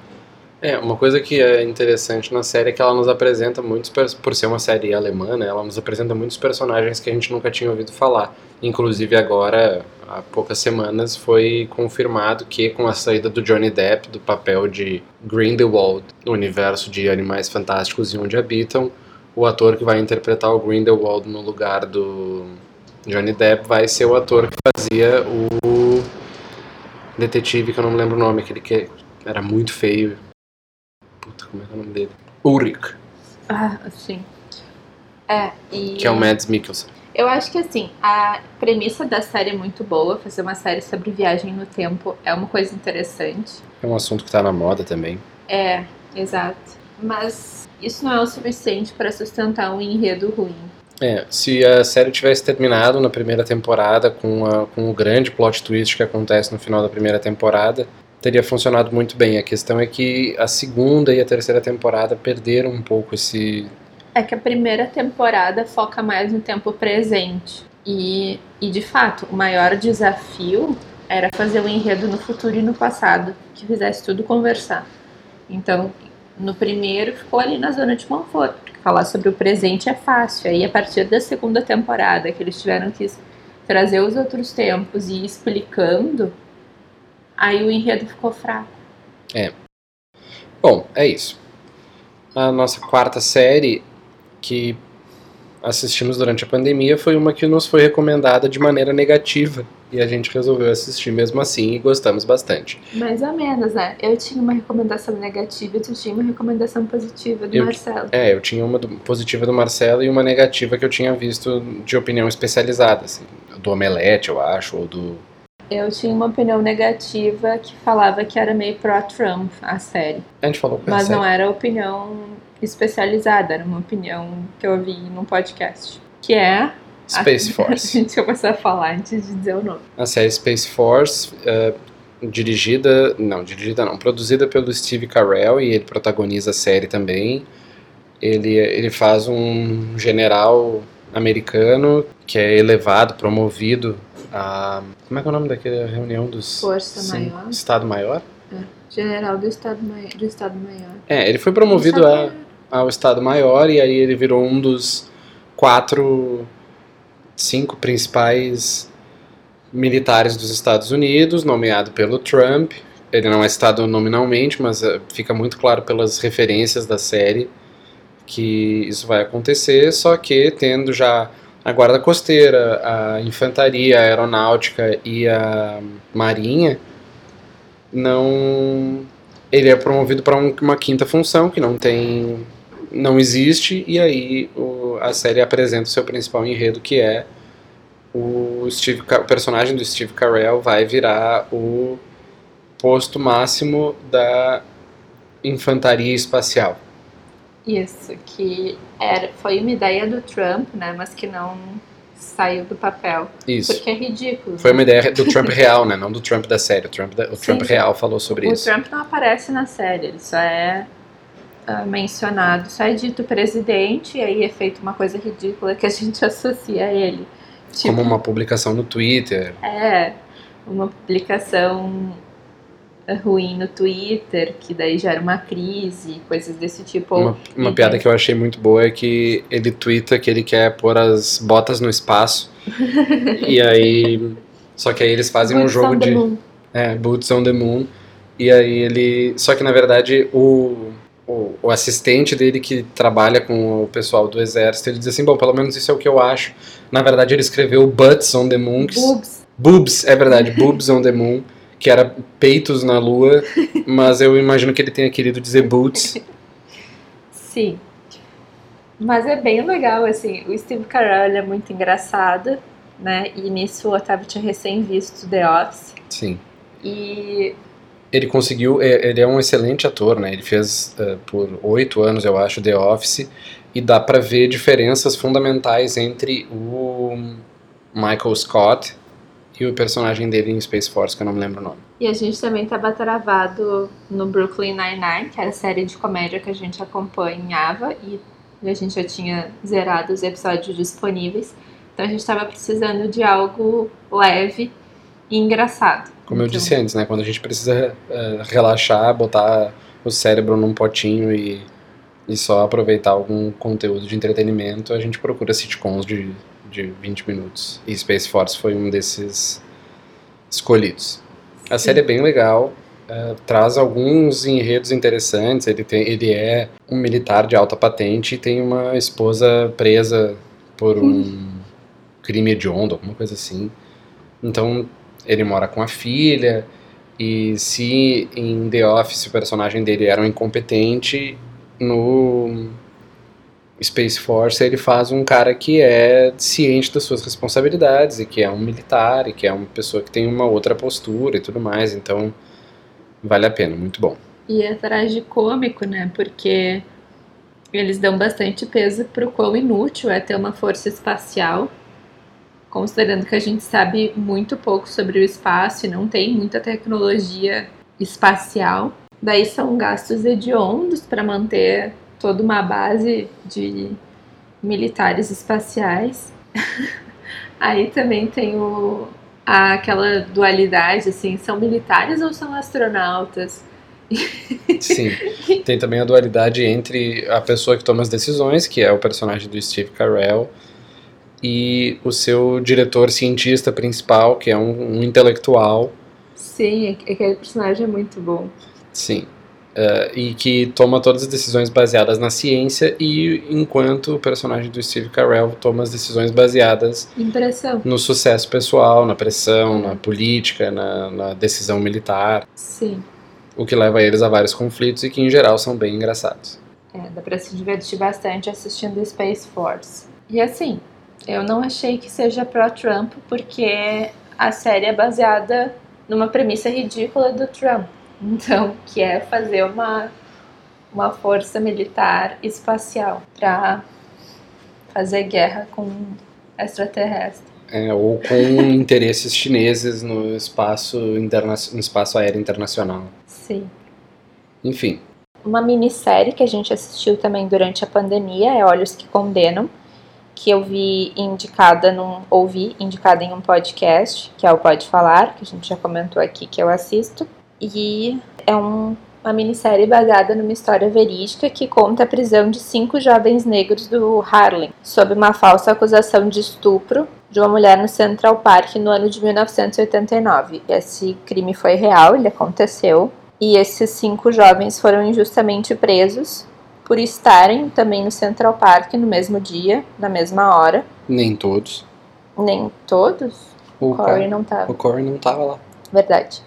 É, uma coisa que é interessante na série é que ela nos apresenta muitos, por ser uma série alemã, né, ela nos apresenta muitos personagens que a gente nunca tinha ouvido falar. Inclusive agora, há poucas semanas, foi confirmado que com a saída do Johnny Depp do papel de Grindelwald no universo de Animais Fantásticos e Onde Habitam, o ator que vai interpretar o Grindelwald no lugar do Johnny Depp vai ser o ator que fazia o detetive, que eu não me lembro o nome, aquele que era muito feio. Como é que é o nome dele? Ulrich. Ah, sim. É, e... Que é o Mads Mikkelsen. Eu acho que assim, a premissa da série é muito boa. Fazer uma série sobre viagem no tempo é uma coisa interessante. É um assunto que tá na moda também. É, exato. Mas isso não é o suficiente para sustentar um enredo ruim. É, se a série tivesse terminado na primeira temporada com, a, com o grande plot twist que acontece no final da primeira temporada, teria funcionado muito bem. A questão é que a segunda e a terceira temporada perderam um pouco esse. É que a primeira temporada foca mais no tempo presente. E, e de fato, o maior desafio era fazer o um enredo no futuro e no passado, que fizesse tudo conversar. Então, no primeiro ficou ali na zona de conforto, porque falar sobre o presente é fácil. Aí, a partir da segunda temporada, que eles tiveram que trazer os outros tempos e ir explicando, aí o enredo ficou fraco. É. Bom, é isso. A nossa quarta série, que assistimos durante a pandemia, foi uma que nos foi recomendada de maneira negativa. E a gente resolveu assistir mesmo assim e gostamos bastante. Mais ou menos, né? Eu tinha uma recomendação negativa e tu tinha uma recomendação positiva do Eu- Marcelo. É, eu tinha uma do- positiva do Marcelo e uma negativa que eu tinha visto de opinião especializada, assim, do Omelete, eu acho, ou do. Eu tinha uma opinião negativa que falava que era meio pro-Trump a série. A gente falou Mas essa não era opinião especializada, era uma opinião que eu ouvi num podcast. Que é. Space A Force. gente começar a falar antes de dizer o nome. A série Space Force, é, dirigida, não, dirigida não, produzida pelo Steve Carell e ele protagoniza a série também. Ele, ele faz um general americano que é elevado, promovido a... Como é que é o nome daquela reunião dos... Força Sim, Maior. Estado Maior? General do Estado Maior. Do Estado Maior. É, ele foi promovido a, ao Estado Maior e aí ele virou um dos quatro, cinco principais militares dos Estados Unidos, nomeado pelo Trump. Ele não é citado nominalmente, mas eh, fica muito claro pelas referências da série que isso vai acontecer, só que tendo já a guarda costeira, a infantaria, a aeronáutica e a marinha, não ele é promovido para uma quinta função que não tem não existe e aí o- a série apresenta o seu principal enredo que é o Steve o personagem do Steve Carell vai virar o posto máximo da infantaria espacial Isso, que era, foi uma ideia do Trump, né? Mas que não saiu do papel. isso Porque é ridículo. foi uma ideia do Trump real né não do Trump da série o Trump da- o Sim, Trump real falou sobre O isso Trump não aparece na série, ele só é ah, mencionado, só é dito presidente, e aí é feita uma coisa ridícula que a gente associa a ele. Tipo, como uma publicação no Twitter é uma publicação ruim no Twitter, que daí gera uma crise, coisas desse tipo. Uma, uma e piada que eu achei muito boa é que ele twitta que ele quer pôr as botas no espaço. e aí. Só que aí eles fazem um Boots jogo on the de. Moon. É, Boots on the Moon. E aí ele. Só que na verdade o, o, o assistente dele que trabalha com o pessoal do exército, ele diz assim: bom, pelo menos isso é o que eu acho. Na verdade ele escreveu Butts on the Moon. Boobs. Boobs, é verdade, Boobs on the Moon. Que era peitos na lua, mas eu imagino que ele tenha querido dizer boots. Sim. Mas é bem legal, assim, o Steve Carell é muito engraçado, né? E nisso o Otávio tinha recém visto The Office. Sim. E Ele conseguiu, é- ele é um excelente ator, né? Ele fez eh, por oito anos, eu acho, The Office, e dá pra ver diferenças fundamentais entre o Michael Scott e o personagem dele em Space Force, que eu não me lembro o nome. E a gente também estava travado no Brooklyn Nine-Nine, que era a série de comédia que a gente acompanhava e a gente já tinha zerado os episódios disponíveis. Então a gente estava precisando de algo leve e engraçado. Como eu Então, disse antes, né? Quando a gente precisa eh, relaxar, botar o cérebro num potinho e, e só aproveitar algum conteúdo de entretenimento, a gente procura sitcoms de, de 20 minutos. E Space Force foi um desses escolhidos. A Sim. série é bem legal, uh, traz alguns enredos interessantes. Ele, tem, ele é um militar de alta patente e tem uma esposa presa por um crime hediondo, alguma coisa assim. Então ele mora com a filha. E se em The Office o personagem dele era um incompetente, no Space Force ele faz um cara que é ciente das suas responsabilidades e que é um militar e que é uma pessoa que tem uma outra postura e tudo mais. Então vale a pena, muito bom. E é tragicômico, né? Porque eles dão bastante peso pro quão inútil é ter uma força espacial, considerando que a gente sabe muito pouco sobre o espaço e não tem muita tecnologia espacial. Daí são gastos hediondos para manter toda uma base de militares espaciais. Aí também tem o, a, aquela dualidade, assim, são militares ou são astronautas? Sim, tem também a dualidade entre a pessoa que toma as decisões, que é o personagem do Steve Carell, e o seu diretor cientista principal, que é um, um intelectual. Sim, aquele personagem é muito bom. Sim. Uh, e que toma todas as decisões baseadas na ciência, e enquanto o personagem do Steve Carell toma as decisões baseadas Impressão. no sucesso pessoal, na pressão, na política, na, na, decisão militar. Sim. O que leva eles a vários conflitos e que, em geral, são bem engraçados. É, dá pra se divertir bastante assistindo Space Force. E assim, eu não achei que seja pró-Trump, porque a série é baseada numa premissa ridícula do Trump então, que é fazer uma, uma força militar espacial para fazer guerra com extraterrestre. É, ou com interesses chineses no espaço, interna no espaço aéreo internacional. Sim. Enfim. Uma minissérie que a gente assistiu também durante a pandemia é Olhos que Condenam, que eu vi indicada num, ouvi indicada em um podcast, que é o Pode Falar, que a gente já comentou aqui que eu assisto. E é um, uma minissérie baseada numa história verídica que conta a prisão de cinco jovens negros do Harlem, sob uma falsa acusação de estupro de uma mulher no Central Park no ano de 1989. Esse crime foi real, ele aconteceu, e esses cinco jovens foram injustamente presos por estarem também no Central Park no mesmo dia, na mesma hora. Nem todos. Nem todos? O Corey não estava. O Corey não estava lá. Verdade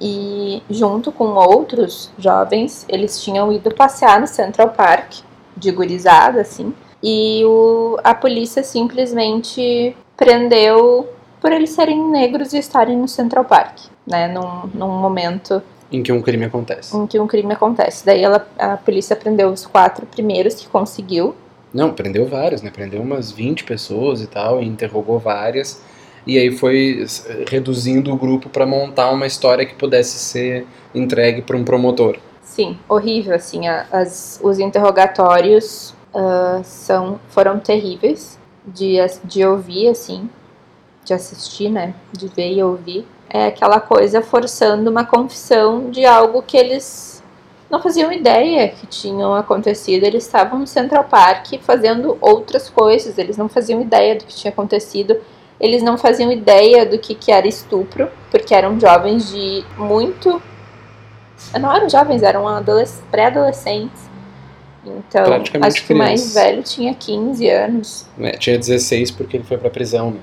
e junto com outros jovens, eles tinham ido passear no Central Park, de gurizada, assim, e o, a polícia simplesmente prendeu por eles serem negros e estarem no Central Park, né, num, num momento... Em que um crime acontece. Em que um crime acontece. Daí ela, a polícia prendeu os quatro primeiros que conseguiu. Não, prendeu vários, né, prendeu umas 20 pessoas e tal, e interrogou várias e aí foi reduzindo o grupo para montar uma história que pudesse ser entregue para um promotor. Sim, horrível, assim, as, os interrogatórios uh, são, foram terríveis de, de ouvir, assim, de assistir, né, de ver e ouvir. É aquela coisa forçando uma confissão de algo que eles não faziam ideia que tinham acontecido. Eles estavam no Central Park fazendo outras coisas, eles não faziam ideia do que tinha acontecido eles não faziam ideia do que, que era estupro, porque eram jovens de muito. Não eram jovens, eram pré-adolescentes. Então, acho que o mais velho tinha 15 anos. É, tinha 16 porque ele foi pra prisão, né?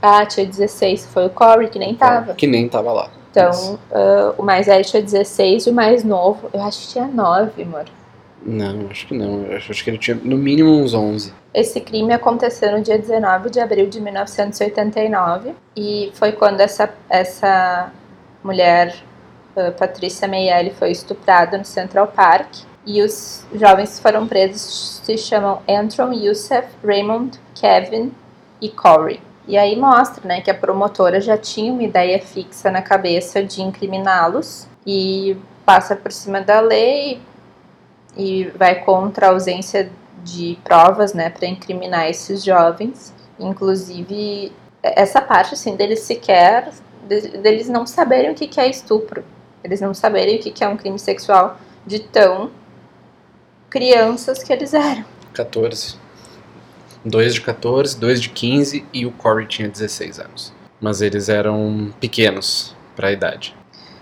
Ah, tinha 16. Foi o Corey, que nem tava. que nem tava lá. Então, uh, o mais velho tinha 16 e o mais novo, eu acho que tinha 9, amor. Não, acho que não. Acho que ele tinha no mínimo uns 11. Esse crime aconteceu no dia 19 de abril de 1989 e foi quando essa, essa mulher, uh, Patrícia Meieli, foi estuprada no Central Park. E os jovens que foram presos se chamam Antron, Youssef, Raymond, Kevin e Corey. E aí mostra né, que a promotora já tinha uma ideia fixa na cabeça de incriminá-los e passa por cima da lei e vai contra a ausência de provas, né, para incriminar esses jovens. Inclusive, essa parte, assim, deles sequer, deles não saberem o que é estupro, eles não saberem o que é um crime sexual de tão crianças que eles eram. 14. Dois de 14, dois de 15 e o Corey tinha 16 anos. Mas eles eram pequenos para a idade.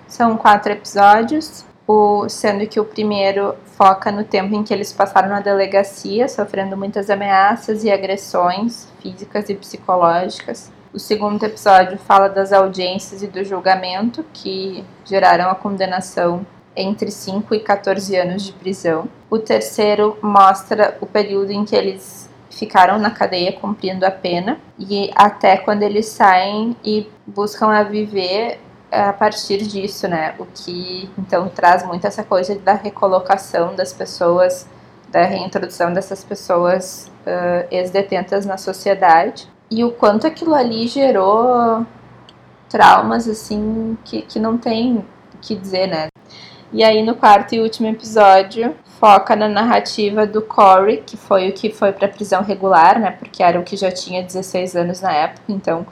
São quatro episódios, o, sendo que o primeiro foca no tempo em que eles passaram na delegacia, sofrendo muitas ameaças e agressões físicas e psicológicas. O segundo episódio fala das audiências e do julgamento, que geraram a condenação entre 5 e 14 anos de prisão. O terceiro mostra o período em que eles ficaram na cadeia cumprindo a pena e até quando eles saem e buscam a viver a partir disso, né? O que então traz muito essa coisa da recolocação das pessoas, da reintrodução dessas pessoas uh, ex-detentas na sociedade. E o quanto aquilo ali gerou traumas, assim, que, que não tem o que dizer, né? E aí no quarto e último episódio foca na narrativa do Corey, que foi o que foi para prisão regular, né? Porque era o que já tinha 16 anos na época, então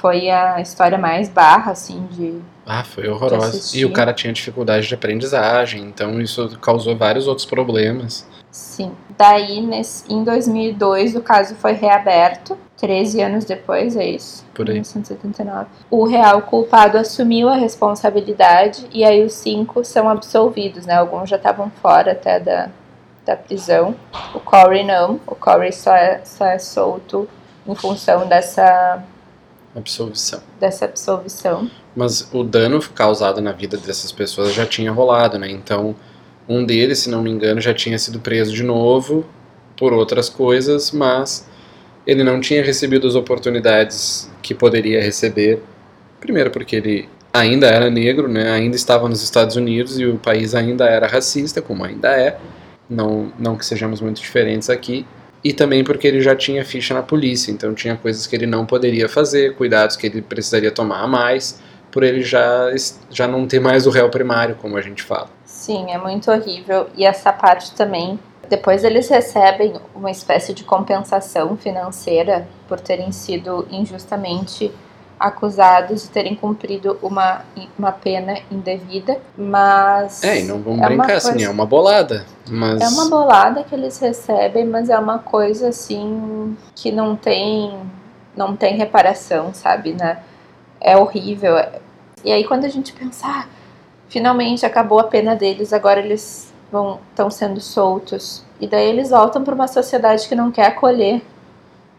foi a história mais barra, assim, de. Ah, foi horrorosa. E o cara tinha dificuldade de aprendizagem, então isso causou vários outros problemas. Sim. Daí, nesse, em 2002, o caso foi reaberto, 13 anos depois, é isso? Por aí. 1979. O real culpado assumiu a responsabilidade e aí os cinco são absolvidos, né? Alguns já estavam fora até da, da prisão. O Corey não. O Corey só é, só é solto em função dessa absolvição. Dessa absolvição. Mas o dano causado na vida dessas pessoas já tinha rolado, né? Então, um deles, se não me engano, já tinha sido preso de novo por outras coisas, mas ele não tinha recebido as oportunidades que poderia receber. Primeiro porque ele ainda era negro, né? Ainda estava nos Estados Unidos e o país ainda era racista, como ainda é. Não, não que sejamos muito diferentes aqui e também porque ele já tinha ficha na polícia, então tinha coisas que ele não poderia fazer, cuidados que ele precisaria tomar a mais, por ele já, já não ter mais o réu primário, como a gente fala. Sim, é muito horrível. E essa parte também. Depois eles recebem uma espécie de compensação financeira por terem sido injustamente acusados de terem cumprido uma, uma pena indevida, mas... É, e não vamos é brincar assim, é uma bolada, mas... É uma bolada que eles recebem, mas é uma coisa, assim, que não tem, não tem reparação, sabe, né? É horrível. E aí quando a gente pensa, ah, finalmente acabou a pena deles, agora eles vão estão sendo soltos, e daí eles voltam para uma sociedade que não quer acolher.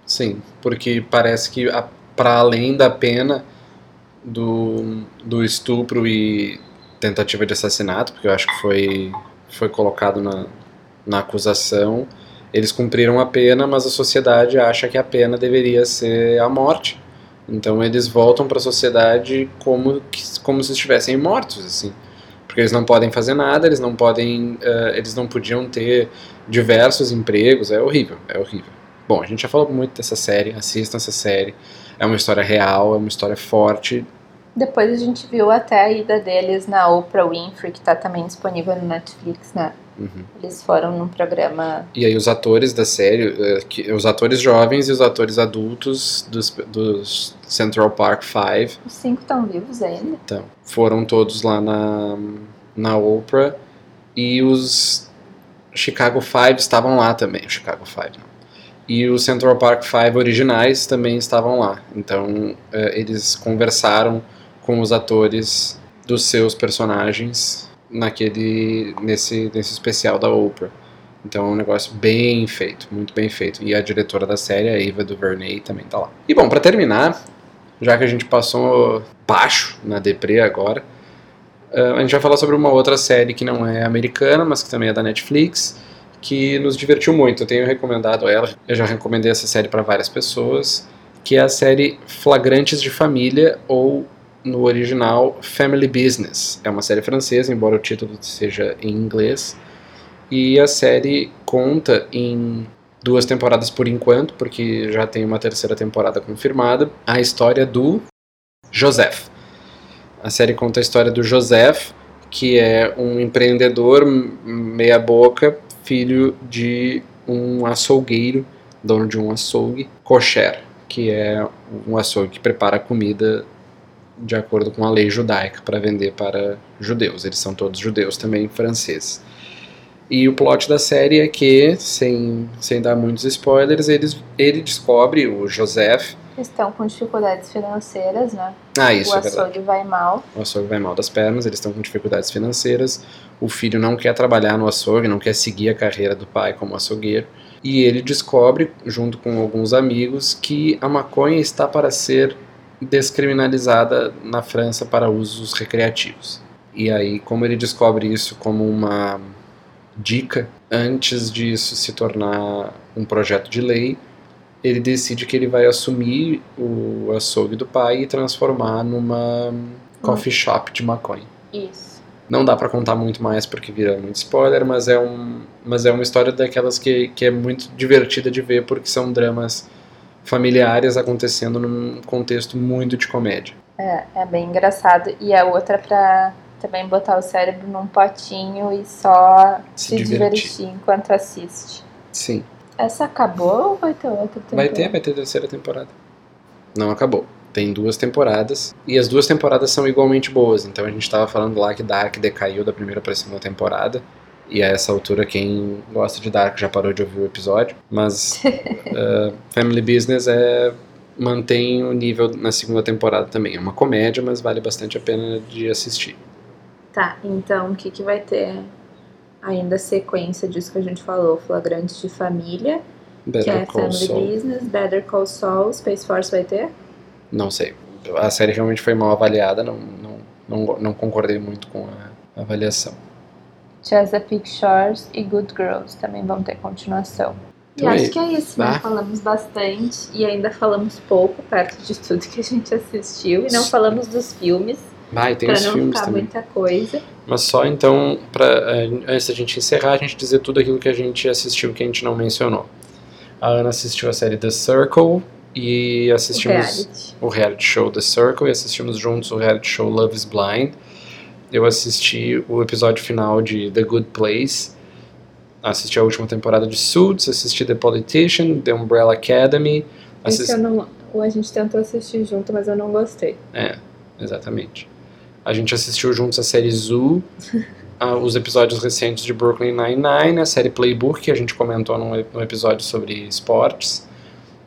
Sim, porque parece que a para além da pena do, do estupro e tentativa de assassinato, porque eu acho que foi, foi colocado na, na acusação. Eles cumpriram a pena, mas a sociedade acha que a pena deveria ser a morte. Então eles voltam para a sociedade como, como se estivessem mortos, assim. Porque eles não podem fazer nada, eles não podem, uh, eles não podiam ter diversos empregos. É horrível, é horrível. Bom, a gente já falou muito dessa série, assistam essa série. É uma história real, é uma história forte. Depois a gente viu até a ida deles na Oprah Winfrey, que está também disponível no Netflix, né? Uhum. Eles foram num programa. E aí os atores da série, eh, os atores jovens e os atores adultos dos, dos Central Park Five. Os cinco estão vivos ainda? Então, foram todos lá na, na Oprah e os Chicago Five estavam lá também. O Chicago Five, não e os Central Park Five originais também estavam lá. Então é, eles conversaram com os atores dos seus personagens naquele nesse nesse especial da Oprah. Então é um negócio bem feito, muito bem feito. E a diretora da série, a Eva DuVernay, também tá lá. E bom, para terminar, já que a gente passou baixo na Depre agora, é, a gente vai falar sobre uma outra série que não é americana, mas que também é da Netflix, que nos divertiu muito. Eu tenho recomendado ela, eu já recomendei essa série para várias pessoas, que é a série Flagrantes de Família ou no original Family Business. É uma série francesa, embora o título seja em inglês. E a série conta em duas temporadas por enquanto, porque já tem uma terceira temporada confirmada, a história do Joseph. A série conta a história do Joseph, que é um empreendedor meia boca filho de um açougueiro, dono de um açougue, kosher, que é um açougue que prepara comida de acordo com a lei judaica para vender para judeus. Eles são todos judeus também franceses. E o plot da série é que, sem, sem dar muitos spoilers, ele, ele descobre, o Joseph, Estão com dificuldades financeiras, né? Ah, isso o é açougue vai mal. O açougue vai mal das pernas, eles estão com dificuldades financeiras. O filho não quer trabalhar no açougue, não quer seguir a carreira do pai como açougueiro. E ele descobre, junto com alguns amigos, que a maconha está para ser descriminalizada na França para usos recreativos. E aí, como ele descobre isso como uma dica, antes disso se tornar um projeto de lei, ele decide que ele vai assumir o açougue do pai e transformar numa coffee shop de maconha. Isso. Não dá pra contar muito mais porque vira muito spoiler, mas é, um, mas é uma história daquelas que, que é muito divertida de ver porque são dramas familiares acontecendo num contexto muito de comédia. É, é bem engraçado. E a outra pra também botar o cérebro num potinho e só Se se, divertir. divertir. enquanto assiste. Sim. Essa acabou ou vai ter outra Vai temporada? ter, vai ter terceira temporada. Não acabou. Tem duas temporadas. E as duas temporadas são igualmente boas. Então a gente tava falando lá que Dark decaiu da primeira pra segunda temporada. E a essa altura, quem gosta de Dark já parou de ouvir o episódio. Mas uh, Family Business é mantém o nível na segunda temporada também. É uma comédia, mas vale bastante a pena de assistir. Tá, então o que, que vai ter ainda sequência disso que a gente falou? Flagrantes de família, que Better é Call Family Saul. Business, Better Call Saul, Space Force vai ter? Não sei. A série realmente foi mal avaliada, não, não, não, não concordei muito com a avaliação. Chesapeake Shores e Good Girls também vão ter continuação. Então e acho que é isso, né? Ah. Falamos bastante e ainda falamos pouco perto de tudo que a gente assistiu e não falamos dos filmes, E tem pra os não filmes ficar também. muita coisa. Mas só então, pra, eh, antes da gente encerrar, a gente dizer tudo aquilo que a gente assistiu que a gente não mencionou. A Ana assistiu a série The Circle e O assistimos reality. o reality show The Circle e assistimos juntos o reality show Love is Blind. Eu assisti o episódio final de The Good Place. Assisti a última temporada de Suits, assisti The Politician, The Umbrella Academy. Esse Assisti... eu não, a gente tentou assistir junto, mas eu não gostei. É, exatamente. A gente assistiu juntos a série Zoo, ah, os episódios recentes de Brooklyn Nine-Nine, a série Playbook, que a gente comentou num, num episódio sobre esportes,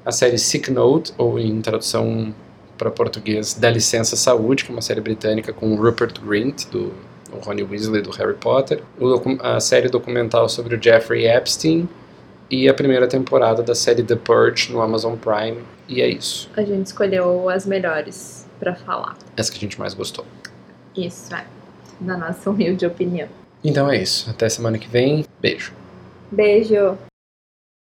a série Sick Note, ou em tradução para português, Da Licença Saúde, que é uma série britânica com Rupert Grint, do, do Ronnie Weasley, do Harry Potter, o a série documental sobre o Jeffrey Epstein, e a primeira temporada da série The Purge no Amazon Prime, e é isso. A gente escolheu as melhores pra falar. Essa que a gente mais gostou. Isso, é. Na nossa humilde opinião. Então é isso. Até semana que vem. Beijo. Beijo!